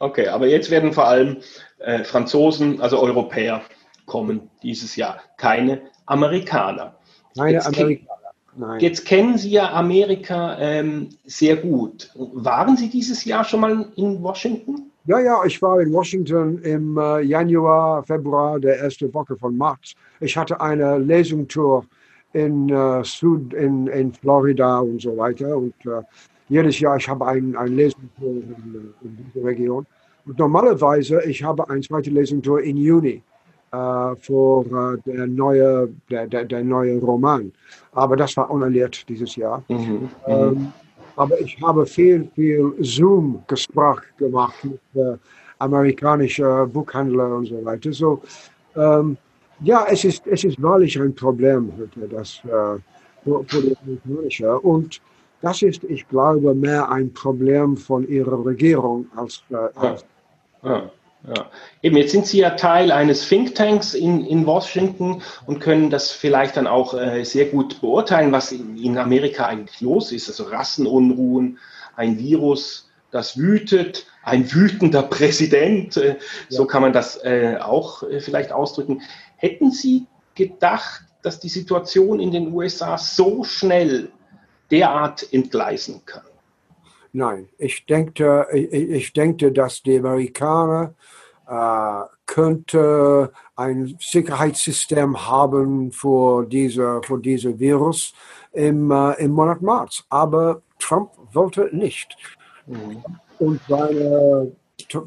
S1: Okay, aber jetzt werden vor allem äh, Franzosen, also Europäer, kommen dieses Jahr, keine Amerikaner.
S2: Keine Amerikaner.
S1: Nein. Jetzt kennen Sie ja Amerika ähm, sehr gut. Waren Sie dieses Jahr schon mal in Washington?
S2: Ja, ja, ich war in Washington im äh, Januar, Februar, der erste Woche von März. Ich hatte eine Lesungtour in, äh, Süd, in, in Florida und so weiter. Und äh, jedes Jahr, ich habe ein, ein Lesungtour in, in dieser Region. Und normalerweise, ich habe eine zweite Lesungtour in Juni äh, für äh, der, neue, der, der, der, neue Roman. Aber das war unerlebt dieses Jahr. Mhm, mhm. ähm, aber ich habe viel, viel Zoom-Gespräch gemacht mit äh, amerikanischen Buchhändlern und so weiter. So, ähm, ja, es ist, es ist wahrlich ein Problem heute, das äh, für, für die amerikanische. Und das ist, ich glaube, mehr ein Problem von ihrer Regierung als, äh, als
S1: ja. Ja. Ja. Eben, jetzt sind Sie ja Teil eines Thinktanks in, in Washington und können das vielleicht dann auch äh, sehr gut beurteilen, was in, in, Amerika eigentlich los ist. Also Rassenunruhen, ein Virus, das wütet, ein wütender Präsident, äh, ja. so kann man das äh, auch äh, vielleicht ausdrücken. Hätten Sie gedacht, dass die Situation in den USA so schnell derart entgleisen kann?
S2: Nein, ich denke, ich, ich denke, dass die Amerikaner äh, könnte ein Sicherheitssystem haben für diese, für diese Virus im, äh, im Monat März. Aber Trump wollte nicht. Mhm. Und seine,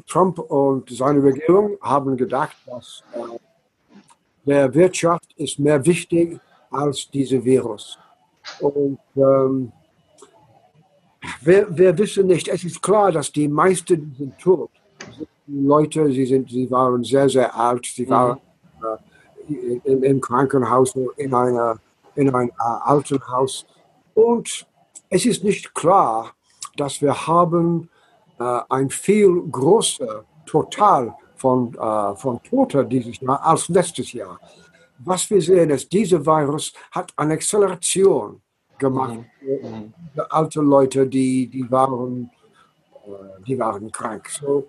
S2: Trump und seine Regierung haben gedacht, dass äh, der Wirtschaft ist mehr wichtig als diese Virus. Und ähm, wir, wir wissen nicht, es ist klar, dass die meisten sind tot. Die Leute, sie, sind, sie waren sehr, sehr alt, sie mhm. waren äh, im, im, Krankenhaus, in, einer, in einem äh, Altenhaus. Und es ist nicht klar, dass wir haben äh, ein viel größer Total von, äh, von Toten dieses Jahr als letztes Jahr. Was wir sehen ist, dieser Virus hat eine Acceleration gemacht. Mhm. Mhm. Alte Leute, die, die, waren, äh, die waren krank. So,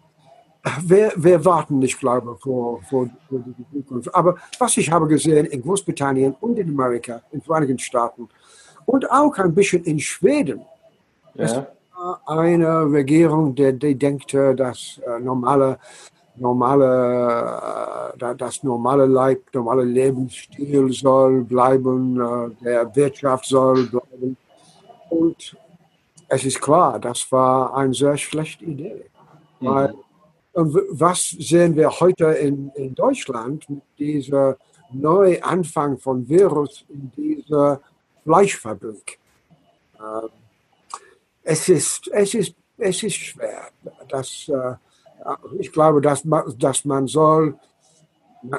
S2: wir, wir warten nicht, glaube ich, vor, vor, vor die Zukunft. Aber was ich habe gesehen in Großbritannien und in Amerika, in den Vereinigten Staaten und auch ein bisschen in Schweden, ja. eine Regierung, die, die denkt, dass äh, normale normale, äh, das normale Leib, normale Lebensstil soll bleiben, äh, der Wirtschaft soll bleiben. Und es ist klar, das war eine sehr schlechte Idee. Mhm. Weil, was sehen wir heute in, in Deutschland mit diesem Neuanfang von Virus in dieser Fleischfabrik? Ähm, es, ist, es, ist, es ist schwer. Das, äh, ich glaube, dass man, dass man soll,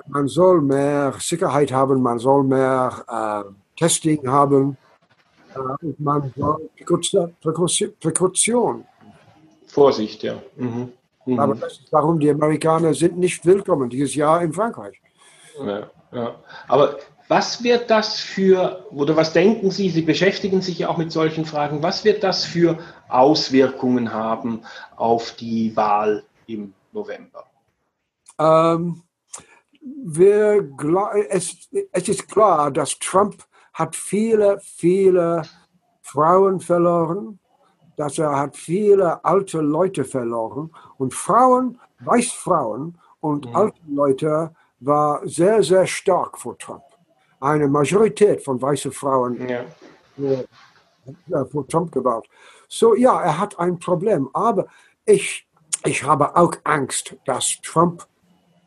S2: man soll mehr Sicherheit haben, man soll mehr äh, Testing haben äh, und man soll Präkaution.
S1: Vorsicht, ja. Mhm.
S2: Mhm. Aber das ist warum die Amerikaner sind nicht willkommen dieses Jahr in Frankreich.
S1: Ja, ja. Aber was wird das für, oder was denken Sie, Sie beschäftigen sich ja auch mit solchen Fragen, was wird das für Auswirkungen haben auf die Wahl im November?
S2: Ähm, wir, es, es ist klar, dass Trump hat viele, viele Frauen verloren, dass er hat viele alte Leute verloren und Frauen, Weißfrauen und mhm. alte Leute war sehr, sehr stark vor Trump. Eine Majorität von weißen Frauen ja. vor, vor Trump gewählt. So ja, er hat ein Problem, aber ich ich habe auch Angst, dass Trump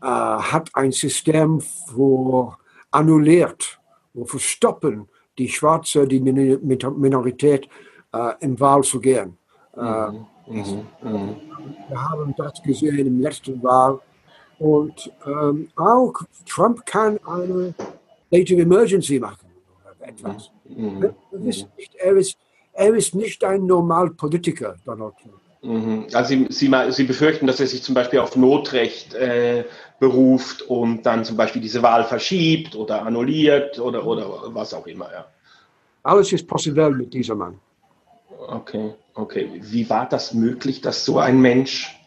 S2: äh, hat ein System für annulliert, für stoppen die Schwarze, die Minorität äh, in Wahl zu gehen. Äh, mhm. Mhm. Mhm. Wir haben das gesehen im letzten Wahl. Und ähm, auch Trump kann eine State of Emergency machen. Etwas. Mhm. mhm. Ist nicht, er, ist, er ist nicht ein Normalpolitiker, Donald Trump.
S1: Mhm. Also Sie, Sie, Sie, befürchten, dass er sich zum Beispiel auf Notrecht äh, beruft und dann zum Beispiel diese Wahl verschiebt oder annulliert oder, oder was auch immer. Ja.
S2: Alles ist possible mit diesem Mann.
S1: Okay, okay. Wie war das möglich, dass so ein Mensch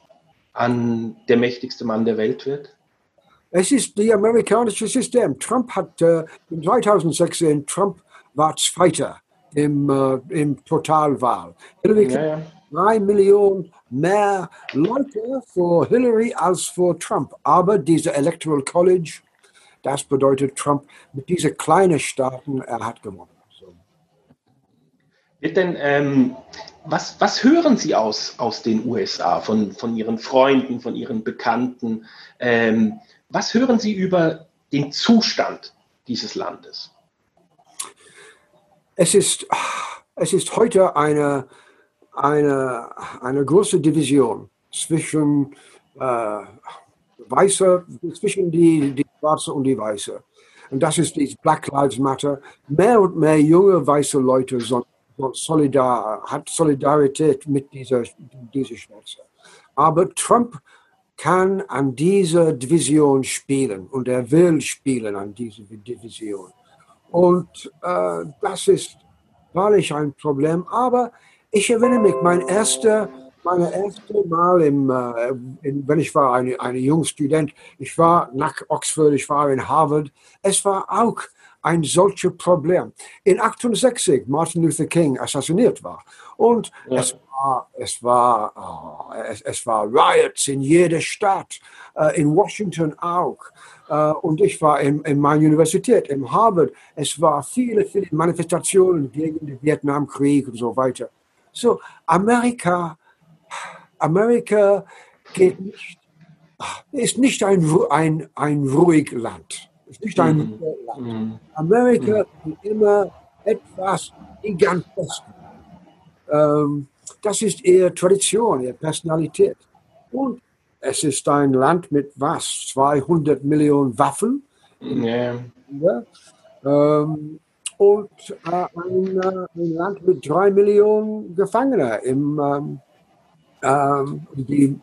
S1: an der mächtigste Mann der Welt wird?
S2: Es ist das amerikanische System. Trump hat äh, in 2016, Trump war Zweiter im, äh, im Totalwahl. Hillary ja, ja drei Millionen mehr Leute für Hillary als für Trump. Aber diese Electoral College, das bedeutet Trump mit diesen kleinen Staaten, er hat gewonnen. So.
S1: Wird denn, ähm, was, was hören Sie aus, aus den USA, von, von Ihren Freunden, von Ihren Bekannten? Ähm, was hören Sie über den Zustand dieses Landes?
S2: Es ist, es ist heute eine eine, eine große Division zwischen äh, Weiße, zwischen die, die Schwarze und die Weiße. Und das ist die Black Lives Matter. Mehr und mehr junge weiße Leute sind solidar, hat Solidarität mit dieser, dieser Schwarze. Aber Trump kann an dieser Division spielen und er will spielen an dieser Division. Und äh, das ist wahrlich ein Problem. Aber ich erinnere mich, mein erster, meine erste Mal, im, äh, in, wenn ich war ein, ein junger Student, ich war nach Oxford, ich war in Harvard. Es war auch ein solches Problem. In 68 Martin Luther King assassiniert war. Und ja. es war, es war, oh, es, es, war Riots in jeder Stadt, äh, in Washington auch. Äh, und ich war in, in meiner Universität, in Harvard. Es war viele, viele Manifestationen gegen den Vietnamkrieg und so weiter. So, Amerika, Amerika geht nicht, ist nicht ein, ein, ein ruhig Land. Ist nicht ein mhm. Land. Mhm. Amerika mhm. ist immer etwas gigantisch. Ähm, das ist ihre Tradition, ihre Personalität. Und es ist ein Land mit was? 200 Millionen Waffen. Ja. ja. Ähm, und äh, ein, äh, ein, Land mit drei Millionen Gefangenen. Im, ähm, ähm, die,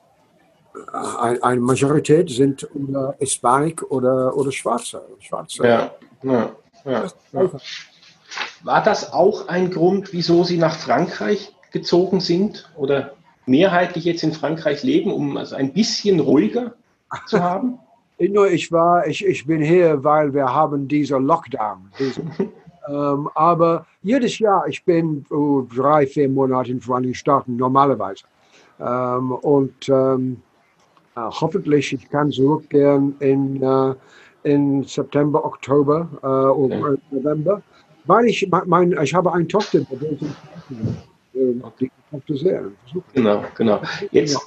S2: äh, ein, eine Majorität sind oder Hispanik oder, oder Schwarze. Schwarze.
S1: Ja, ja, ja, ja. War das auch ein Grund, wieso Sie nach Frankreich gezogen sind oder mehrheitlich jetzt in Frankreich leben, um also ein bisschen ruhiger zu haben?
S2: Ich war, ich, ich bin hier, weil wir haben diesen Lockdown. Diesen, ähm, aber jedes Jahr, ich bin oh, drei, vier Monate in Vereinigten Staaten normalerweise. Ähm, und ähm, äh, hoffentlich, ich kann zurückgehen in, äh, in September, Oktober äh, oder okay. November, weil ich, mein, ich habe eine Tochter,
S1: die Tochter sehr. Genau, genau. Jetzt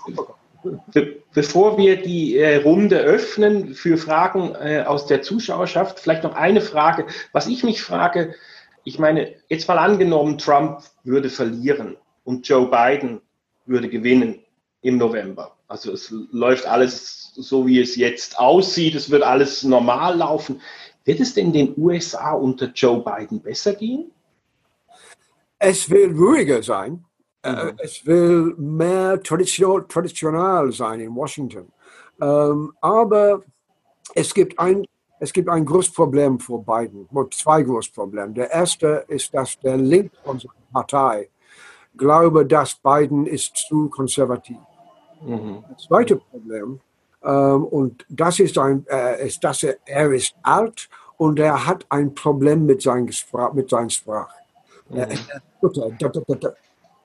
S1: Be bevor wir die äh, Runde öffnen für Fragen äh, aus der Zuschauerschaft, vielleicht noch eine Frage. Was ich mich frage, ich meine, jetzt mal angenommen, Trump würde verlieren und Joe Biden würde gewinnen im November. Also es läuft alles so, wie es jetzt aussieht. Es wird alles normal laufen. Wird es denn den USA unter Joe Biden besser gehen?
S2: Es wird ruhiger sein. Äh, mhm. Es will mehr tradition, traditional sein in Washington. Ähm, aber es gibt ein es gibt ein großes Problem vor Biden, zwei große Probleme. Der erste ist, dass der Link von seiner Partei glaube, dass Biden ist zu konservativ. Mhm. Das zweite Problem, ähm, und das ist, ein, äh, ist, dass er, er ist alt und er hat ein Problem mit, sein mit seiner Sprache. Mhm.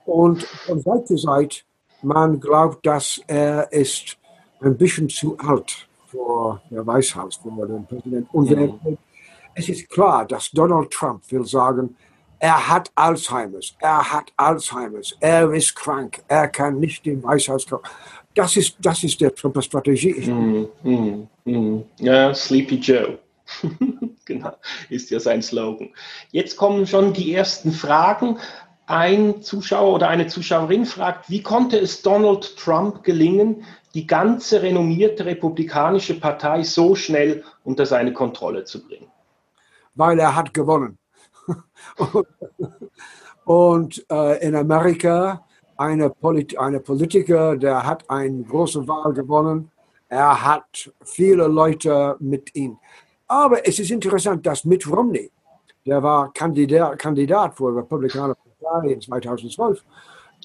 S2: Und von Seite zu Seite, man glaubt, dass er ist ein bisschen zu alt für der Weißhaus, für den Präsidenten. Und mhm. es ist klar, dass Donald Trump will sagen, er hat Alzheimer's, er hat Alzheimer's, er ist krank, er kann nicht im Weißhaus kommen. Das ist, das ist der Trump-Strategie.
S1: Mm, mm, mm. Ja, Sleepy Joe. genau, ist ja sein Slogan. Jetzt kommen schon die ersten Fragen ein Zuschauer oder eine Zuschauerin fragt, wie konnte es Donald Trump gelingen, die ganze renommierte republikanische Partei so schnell unter seine Kontrolle zu bringen?
S2: Weil er hat gewonnen. Und äh, in Amerika eine, Polit eine Politiker, der hat eine große Wahl gewonnen. Er hat viele Leute mit ihm. Aber es ist interessant, dass Mitt Romney, der war Kandidat, Kandidat für Republikaner in 2012.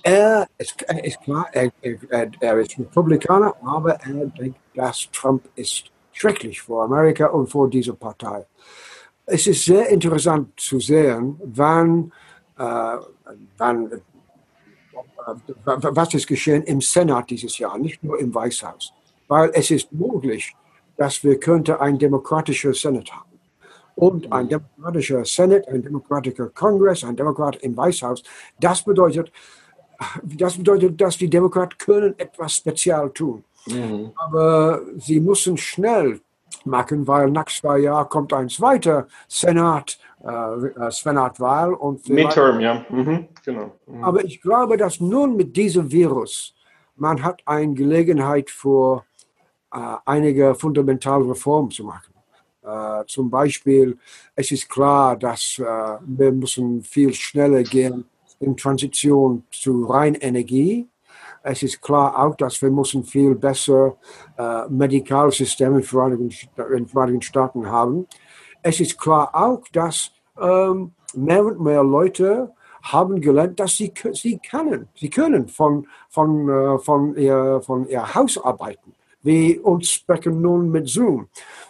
S2: Er ist, er ist klar, er, er, er, ist Republikaner, aber er denkt, dass Trump ist schrecklich für Amerika und für diese Partei. Es ist sehr interessant zu sehen, wann, äh, wann äh, was ist geschehen im Senat dieses Jahr, nicht nur im Weißhaus. Weil es ist möglich, dass wir könnte ein demokratisches Senat haben und ein demokratischer Senate, ein demokratischer Kongress, ein Demokrat im Weißhaus. Das bedeutet, das bedeutet, dass die Demokraten können etwas spezial tun. Mhm. Aber sie müssen schnell machen, weil nach zwei Jahren kommt ein zweiter Senat, äh, äh Senatwahl und
S1: Midterm, ja, mhm. genau.
S2: Mhm. Aber ich glaube, dass nun mit diesem Virus man hat eine Gelegenheit für äh, einige fundamentale Reformen zu machen. Äh, zum Beispiel, es ist klar, dass äh, wir müssen viel schneller gehen in Transition zu Reinenergie. Es ist klar auch, dass wir müssen viel besser äh, Medikalsysteme in den Vereinigten Staaten haben. Es ist klar auch, dass ähm, mehr und mehr Leute haben gelernt, dass sie, sie können, sie können von, von, äh, von, ihr, von ihr Haus arbeiten. Wir uns sprechen nun mit Zoom.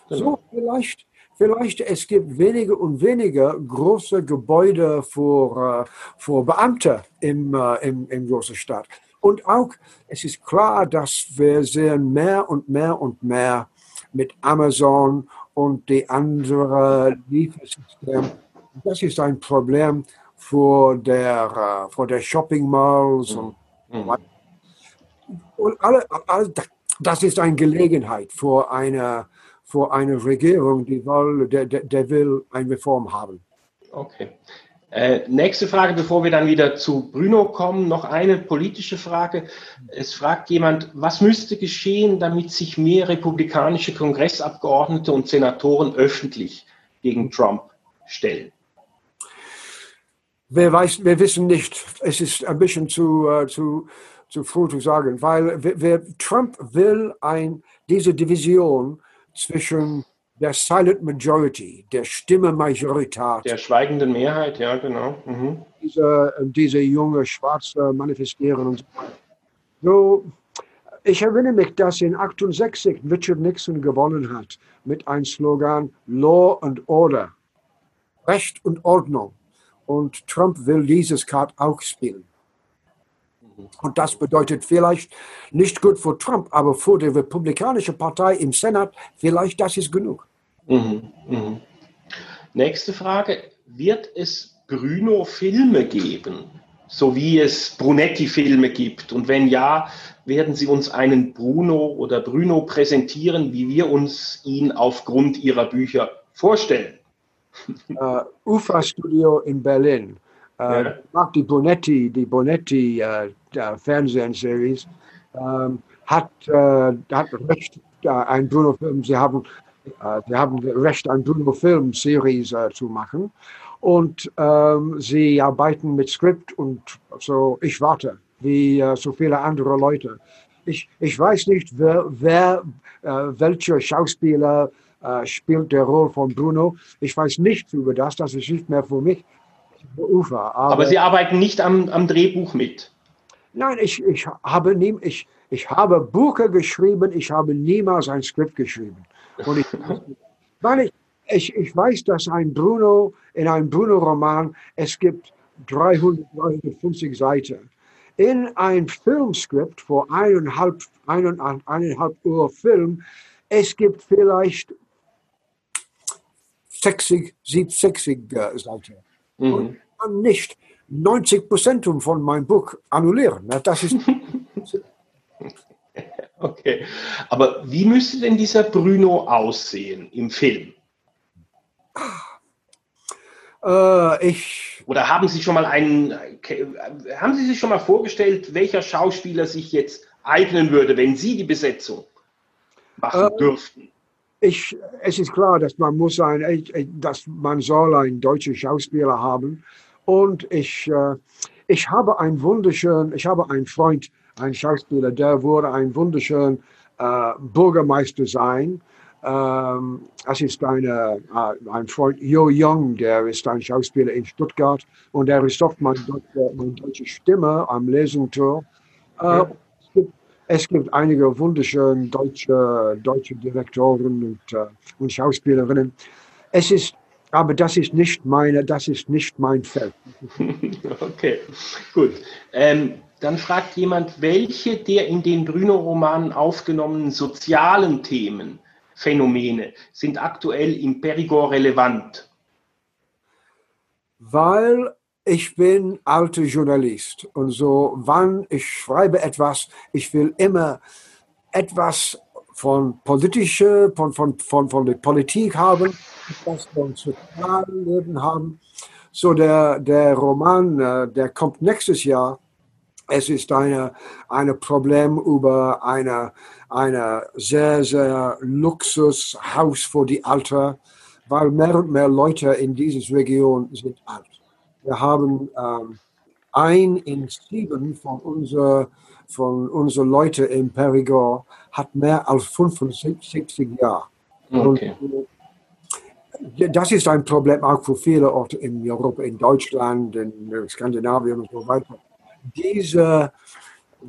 S2: So genau. vielleicht, vielleicht es gibt weniger und weniger große Gebäude für, äh, für Beamte im, äh, im, in großen Stadt. Und auch, es ist klar, dass wir sehen mehr und mehr und mehr mit Amazon und die anderen Liefersysteme. Das ist ein Problem, vor der, äh, vor der Shopping Malls
S1: Mhm.
S2: und, und alle, alle, das ist eine Gelegenheit für eine, für eine Regierung, die will, der, der, will eine Reform haben.
S1: Okay. Äh, nächste Frage, bevor wir dann wieder zu Bruno kommen, noch eine politische Frage. Es fragt jemand, was müsste geschehen, damit sich mehr republikanische Kongressabgeordnete und Senatoren öffentlich gegen Trump stellen?
S2: Wir, weiß, wir wissen nicht, es ist ein bisschen zu, äh, zu, zu früh zu sagen, weil wir, Trump will ein, diese Division zwischen der Silent Majority, der Stimme-Majorität,
S1: Der schweigenden Mehrheit, ja, genau. Mhm.
S2: diese, diese junge Schwarze manifestieren und. So, ich erinnere mich, dass in 68 Richard Nixon gewonnen hat mit einem Slogan Law and Order, Recht und Ordnung. Und Trump will dieses Kart auch spielen. Und das bedeutet vielleicht nicht gut für Trump, aber für die Republikanische Partei im Senat vielleicht das ist genug.
S1: Mhm. Mhm. Nächste Frage. Wird es Bruno-Filme geben, so wie es Brunetti-Filme gibt? Und wenn ja, werden Sie uns einen Bruno oder Bruno präsentieren, wie wir uns ihn aufgrund Ihrer Bücher vorstellen?
S2: äh, UFA Studio in Berlin. Äh,
S1: Ja.
S2: Macht die Bonetti, die Bonetti äh, Fernsehseries, ähm, hat, äh, hat Recht, äh, ein Bruno-Film, sie haben, äh, sie haben Recht, ein Bruno-Film-Series äh, zu machen. Und ähm, sie arbeiten mit Skript und so, ich warte, wie äh, so viele andere Leute. Ich, ich weiß nicht, wer, wer welcher Schauspieler spielt der Rolle von Bruno. Ich weiß nichts über das, das ist nicht mehr für mich. Ufa. Aber,
S1: Aber Sie arbeiten nicht am, am Drehbuch mit.
S2: Nein, ich, ich, habe nie, ich, ich habe Bücher geschrieben, ich habe niemals ein Skript geschrieben. Und ich, weil ich, ich, ich weiß, dass ein Bruno, in einem Bruno-Roman, es gibt 300, 350 Seiten. In ein Filmskript vor eineinhalb, eineinhalb, eineinhalb Uhr Film, es gibt vielleicht 60, 60 äh, Seiten.
S1: Mhm.
S2: Und nicht 90 Prozent von meinem Buch annullieren. Das ist,
S1: Okay. Aber wie müsste denn dieser Bruno aussehen im Film?
S2: äh, ich,
S1: Oder haben Sie schon mal einen, haben Sie sich schon mal vorgestellt, welcher Schauspieler sich jetzt eignen würde, wenn Sie die Besetzung machen
S2: Äh,
S1: dürften?
S2: ich, es ist klar, dass man muss ein, dass man soll einen deutschen Schauspieler haben. Und ich, äh, ich habe einen wunderschönen, ich habe einen Freund, einen Schauspieler, der wurde ein wunderschön äh, Bürgermeister sein. Ähm, das ist eine, äh, ein Freund, Jo Young, der ist ein Schauspieler in Stuttgart und er ist oft meine deutsche, meine deutsche Stimme am Lesungtor. Äh,
S1: Ja.
S2: es, gibt, es gibt einige wunderschöne deutsche, deutsche Direktoren und, äh, und Schauspielerinnen. Es ist, aber das ist nicht meine, das ist nicht mein Feld.
S1: Okay, gut. Ähm, dann fragt jemand, welche der in den Bruno-Romanen aufgenommenen sozialen Themen, Phänomene sind aktuell im Perigord relevant?
S2: Weil ich bin alter Journalist und so, wann ich schreibe etwas, ich will immer etwas von politischer, von, von, von, von der Politik haben, etwas von sozialen Leben haben. So der, der Roman, äh, der kommt nächstes Jahr. Es ist eine, ein Problem über eine, eine sehr, sehr Luxushaus für die Alter, weil mehr und mehr Leute in dieser Region sind alt. Wir haben ähm, ein in sieben von unseren von unser Leute in Perigord hat mehr als 65 Jahre.
S1: Okay.
S2: Und, äh, das ist ein Problem auch für viele Orte in Europa, in Deutschland, in Skandinavien und so weiter. Diese,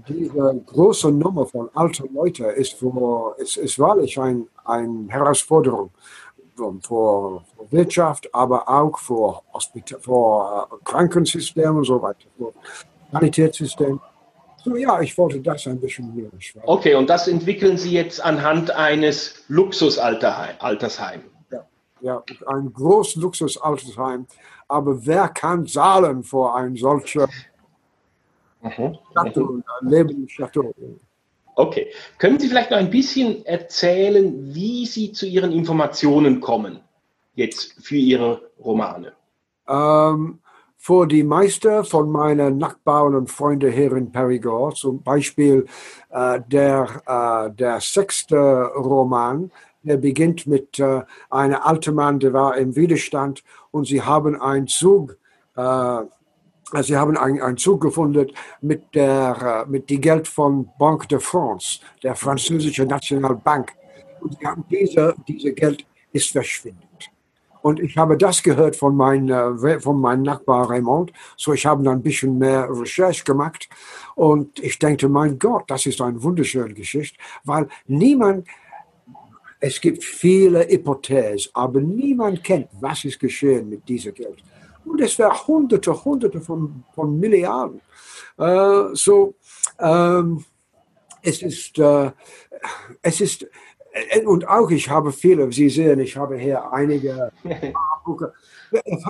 S2: diese große Nummer von alten Leuten ist, für, ist, ist wahrlich ein, eine Herausforderung für, für Wirtschaft, aber auch für, Hospital, für äh, Krankensystem und so weiter, für Sanitätssystem. So, ja, ich wollte das ein bisschen mehr.
S1: Okay, und das entwickeln Sie jetzt anhand eines Luxusaltersheims.
S2: Ja, ein großes Luxus-Altersheim. Aber wer kann zahlen vor ein solcher
S1: Mhm.
S2: Chateau, ein Leben Chateau?
S1: Okay. Können Sie vielleicht noch ein bisschen erzählen, wie Sie zu Ihren Informationen kommen, jetzt für Ihre Romane?
S2: Ähm, für die meisten von meinen Nachbarn und Freunden hier in Perigord, zum Beispiel äh, der, äh, der sechste Roman, der beginnt mit äh, einem alten Mann, der war im Widerstand und sie haben einen Zug, äh, sie haben einen, einen Zug gefunden mit der äh, mit dem Geld von Banque de France, der französischen Nationalbank. Und diese, diese Geld ist verschwindet. Und ich habe das gehört von meinem äh, von meinem Nachbar Raymond. So, ich habe dann ein bisschen mehr Recherche gemacht. Und ich denke, mein Gott, das ist eine wunderschöne Geschichte, weil niemand, es gibt viele Hypothesen, aber niemand kennt, was ist geschehen mit diesem Geld. Und es wäre Hunderte, Hunderte von, von Milliarden. Äh, so, ähm, es ist, äh, es ist, und auch ich habe viele, Sie sehen, ich habe hier einige Bücher.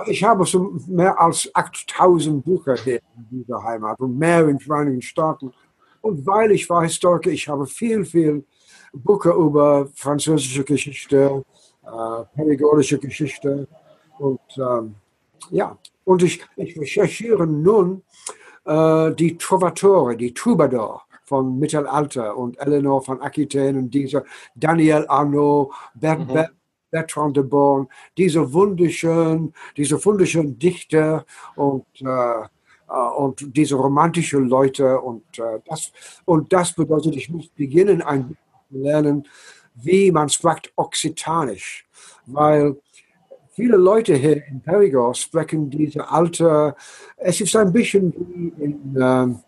S2: Ich habe so mehr als 8000 Bücher hier in dieser Heimat und mehr in den Vereinigten Staaten. Und weil ich war Historiker, ich habe viel, viel Bücher über französische Geschichte, äh, perigordische Geschichte und ähm, ja, und ich, ich recherchiere nun äh, die Trovatore, die Troubadour vom Mittelalter und Eleanor von Aquitaine und dieser Daniel Arnaud, Bert,
S1: Mhm.
S2: Bert, Bertrand de Born, diese wunderschönen, diese wunderschönen Dichter und äh, äh, und diese romantischen Leute und äh, das und das bedeutet, ich muss beginnen ein lernen, wie man spricht Okzitanisch, weil viele Leute hier in Perigord sprechen diese alte, es ist ein bisschen wie in, ähm,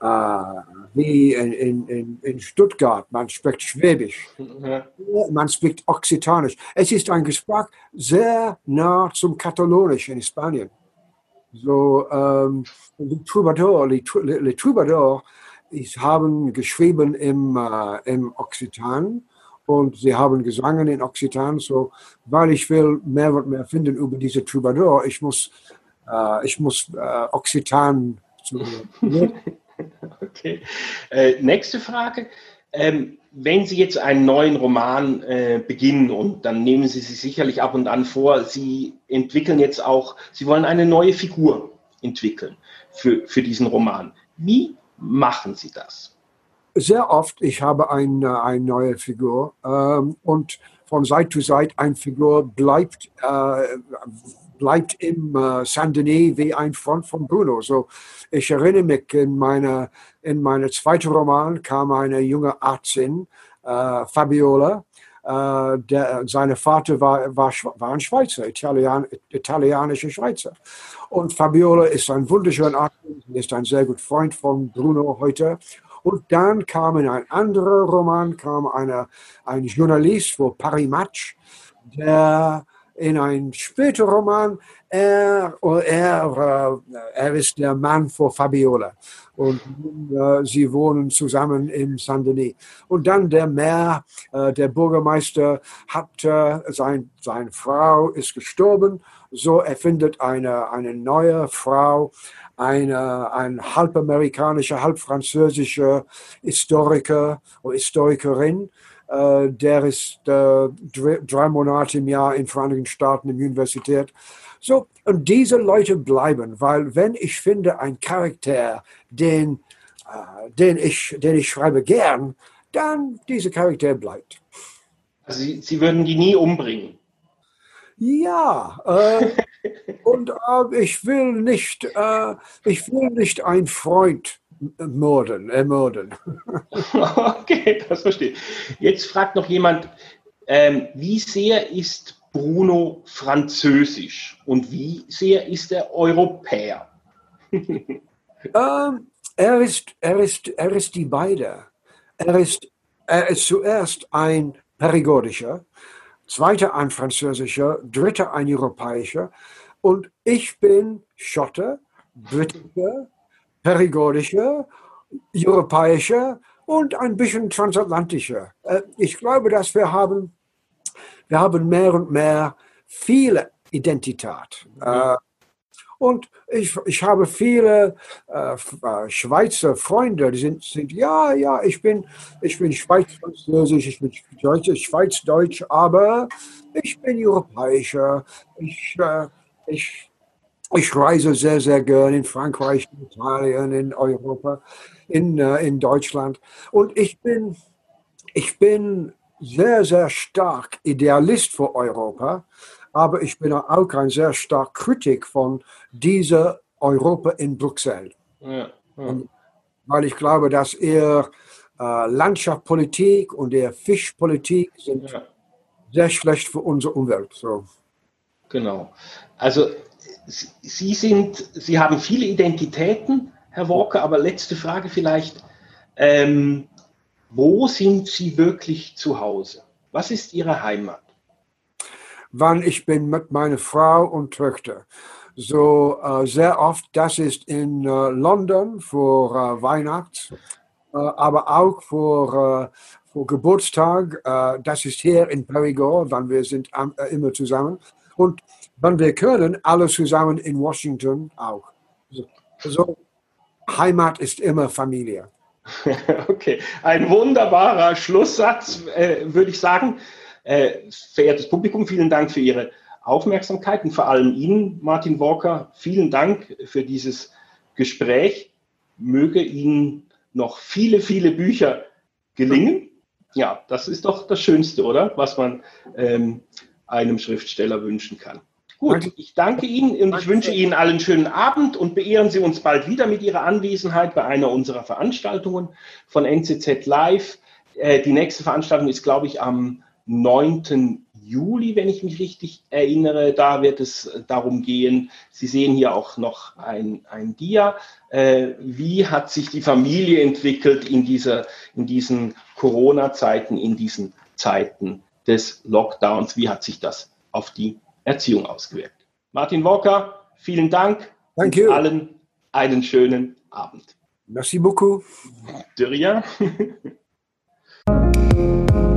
S2: äh, wie in, in, in, Stuttgart, man spricht Schwäbisch, man spricht Okzitanisch. Es ist ein Gespräch sehr nah zum Katalonisch in Spanien. So, ähm, die Troubadour, die, Trou- die Troubadour, ich haben geschrieben im, äh, im Occitan und sie haben gesungen in Occitan. So, weil ich will mehr und mehr finden über diese Troubadour, ich muss, äh, ich muss äh, Occitan zu,
S1: Okay. Äh, nächste Frage. Ähm, wenn Sie jetzt einen neuen Roman äh, beginnen und dann nehmen Sie sich sicherlich ab und an vor, Sie entwickeln jetzt auch, Sie wollen eine neue Figur entwickeln für, für diesen Roman. Wie machen Sie das?
S2: sehr oft, ich habe eine, eine neue Figur ähm, und von Seite zu Seite eine Figur bleibt, äh, bleibt im äh, Saint-Denis wie ein Front von Bruno. So, ich erinnere mich, in meiner in meiner zweiten Roman kam eine junge Ärztin, äh, Fabiola, äh, der, sein Vater war, war, war ein Schweizer, Italien, italienischer Schweizer. Und Fabiola ist ein wunderschöner Arzt, ist ein sehr guter Freund von Bruno heute. Und dann kam in ein anderer Roman, kam eine, ein Journalist für Paris Match, der in einem späteren Roman, er, er, äh, er ist der Mann für Fabiola. Und äh, sie wohnen zusammen im Saint-Denis. Und dann der Maire, äh, der Bürgermeister, hat äh, sein, seine Frau ist gestorben. So er findet eine, eine neue Frau, eine, ein halb amerikanischer, halb französischer Historiker oder Historikerin. Äh, der ist äh, drei, Monate im Jahr in den Vereinigten Staaten in der Universität. So, und diese Leute bleiben, weil wenn ich finde einen Charakter, den, äh, den, ich, den ich schreibe gern, dann dieser Charakter bleibt.
S1: Also Sie, Sie würden die nie umbringen.
S2: Ja, äh, und äh, ich will nicht, äh, ich will nicht einen Freund morden, ermorden.
S1: Okay, das verstehe ich. Jetzt fragt noch jemand, ähm, wie sehr ist Bruno französisch und wie sehr ist er Europäer?
S2: Ähm, er, ist, er, ist, er ist die beide. Er ist, er ist zuerst ein perigordischer, zweiter ein französischer, dritter ein europäischer und ich bin Schotte, britischer, perigordischer, europäischer und ein bisschen transatlantischer. Äh, Ich glaube, dass wir haben wir haben mehr und mehr viele Identität. Mhm. Äh, und ich, ich habe viele äh, äh, Schweizer Freunde, die sind, sind, ja, ja, ich bin, ich bin Schweiz-Französisch, ich bin Schweizdeutsch, aber ich bin Europäischer. Ich, äh, ich, ich reise sehr, sehr gerne in Frankreich, in Italien, in Europa, in, äh, in Deutschland. Und ich bin, ich bin sehr, sehr stark Idealist für Europa aber ich bin auch ein sehr stark Kritik von dieser Europa in Brüssel. Ja, ja. Weil ich glaube, dass ihr äh, Landschaftspolitik und der Fischpolitik sind ja. sehr schlecht für unsere Umwelt. So.
S1: Genau. Also Sie sind, Sie haben viele Identitäten, Herr Walker, aber letzte Frage vielleicht. Ähm, wo sind Sie wirklich zu Hause? Was ist Ihre Heimat?
S2: wann ich bin mit meiner Frau und Töchter. So äh, sehr oft, das ist in äh, London für äh, Weihnacht, äh, aber auch für, äh, für Geburtstag. Äh, das ist hier in Perigord, wann wir sind immer zusammen. Und wenn wir können, alle zusammen in Washington auch. So, Heimat ist immer Familie.
S1: Okay, ein wunderbarer Schlusssatz, würde ich sagen. Äh, verehrtes Publikum, vielen Dank für Ihre Aufmerksamkeit und vor allem Ihnen, Martin Walker, vielen Dank für dieses Gespräch. Möge Ihnen noch viele, viele Bücher gelingen. Ja, das ist doch das Schönste, oder? Was man ähm, einem Schriftsteller wünschen kann. Gut, ich danke Ihnen und ich wünsche Ihnen allen schönen Abend und beehren Sie uns bald wieder mit Ihrer Anwesenheit bei einer unserer Veranstaltungen von NCZ Live. Äh, die nächste Veranstaltung ist, glaube ich, am 9. Juli, wenn ich mich richtig erinnere. Da wird es darum gehen, Sie sehen hier auch noch ein, ein Dia. Äh, wie hat sich die Familie entwickelt in, dieser, in diesen Corona-Zeiten, in diesen Zeiten des Lockdowns? Wie hat sich das auf die Erziehung ausgewirkt? Martin Walker, vielen Dank.
S2: Danke.
S1: Allen einen schönen Abend.
S2: Merci beaucoup.
S1: De rien.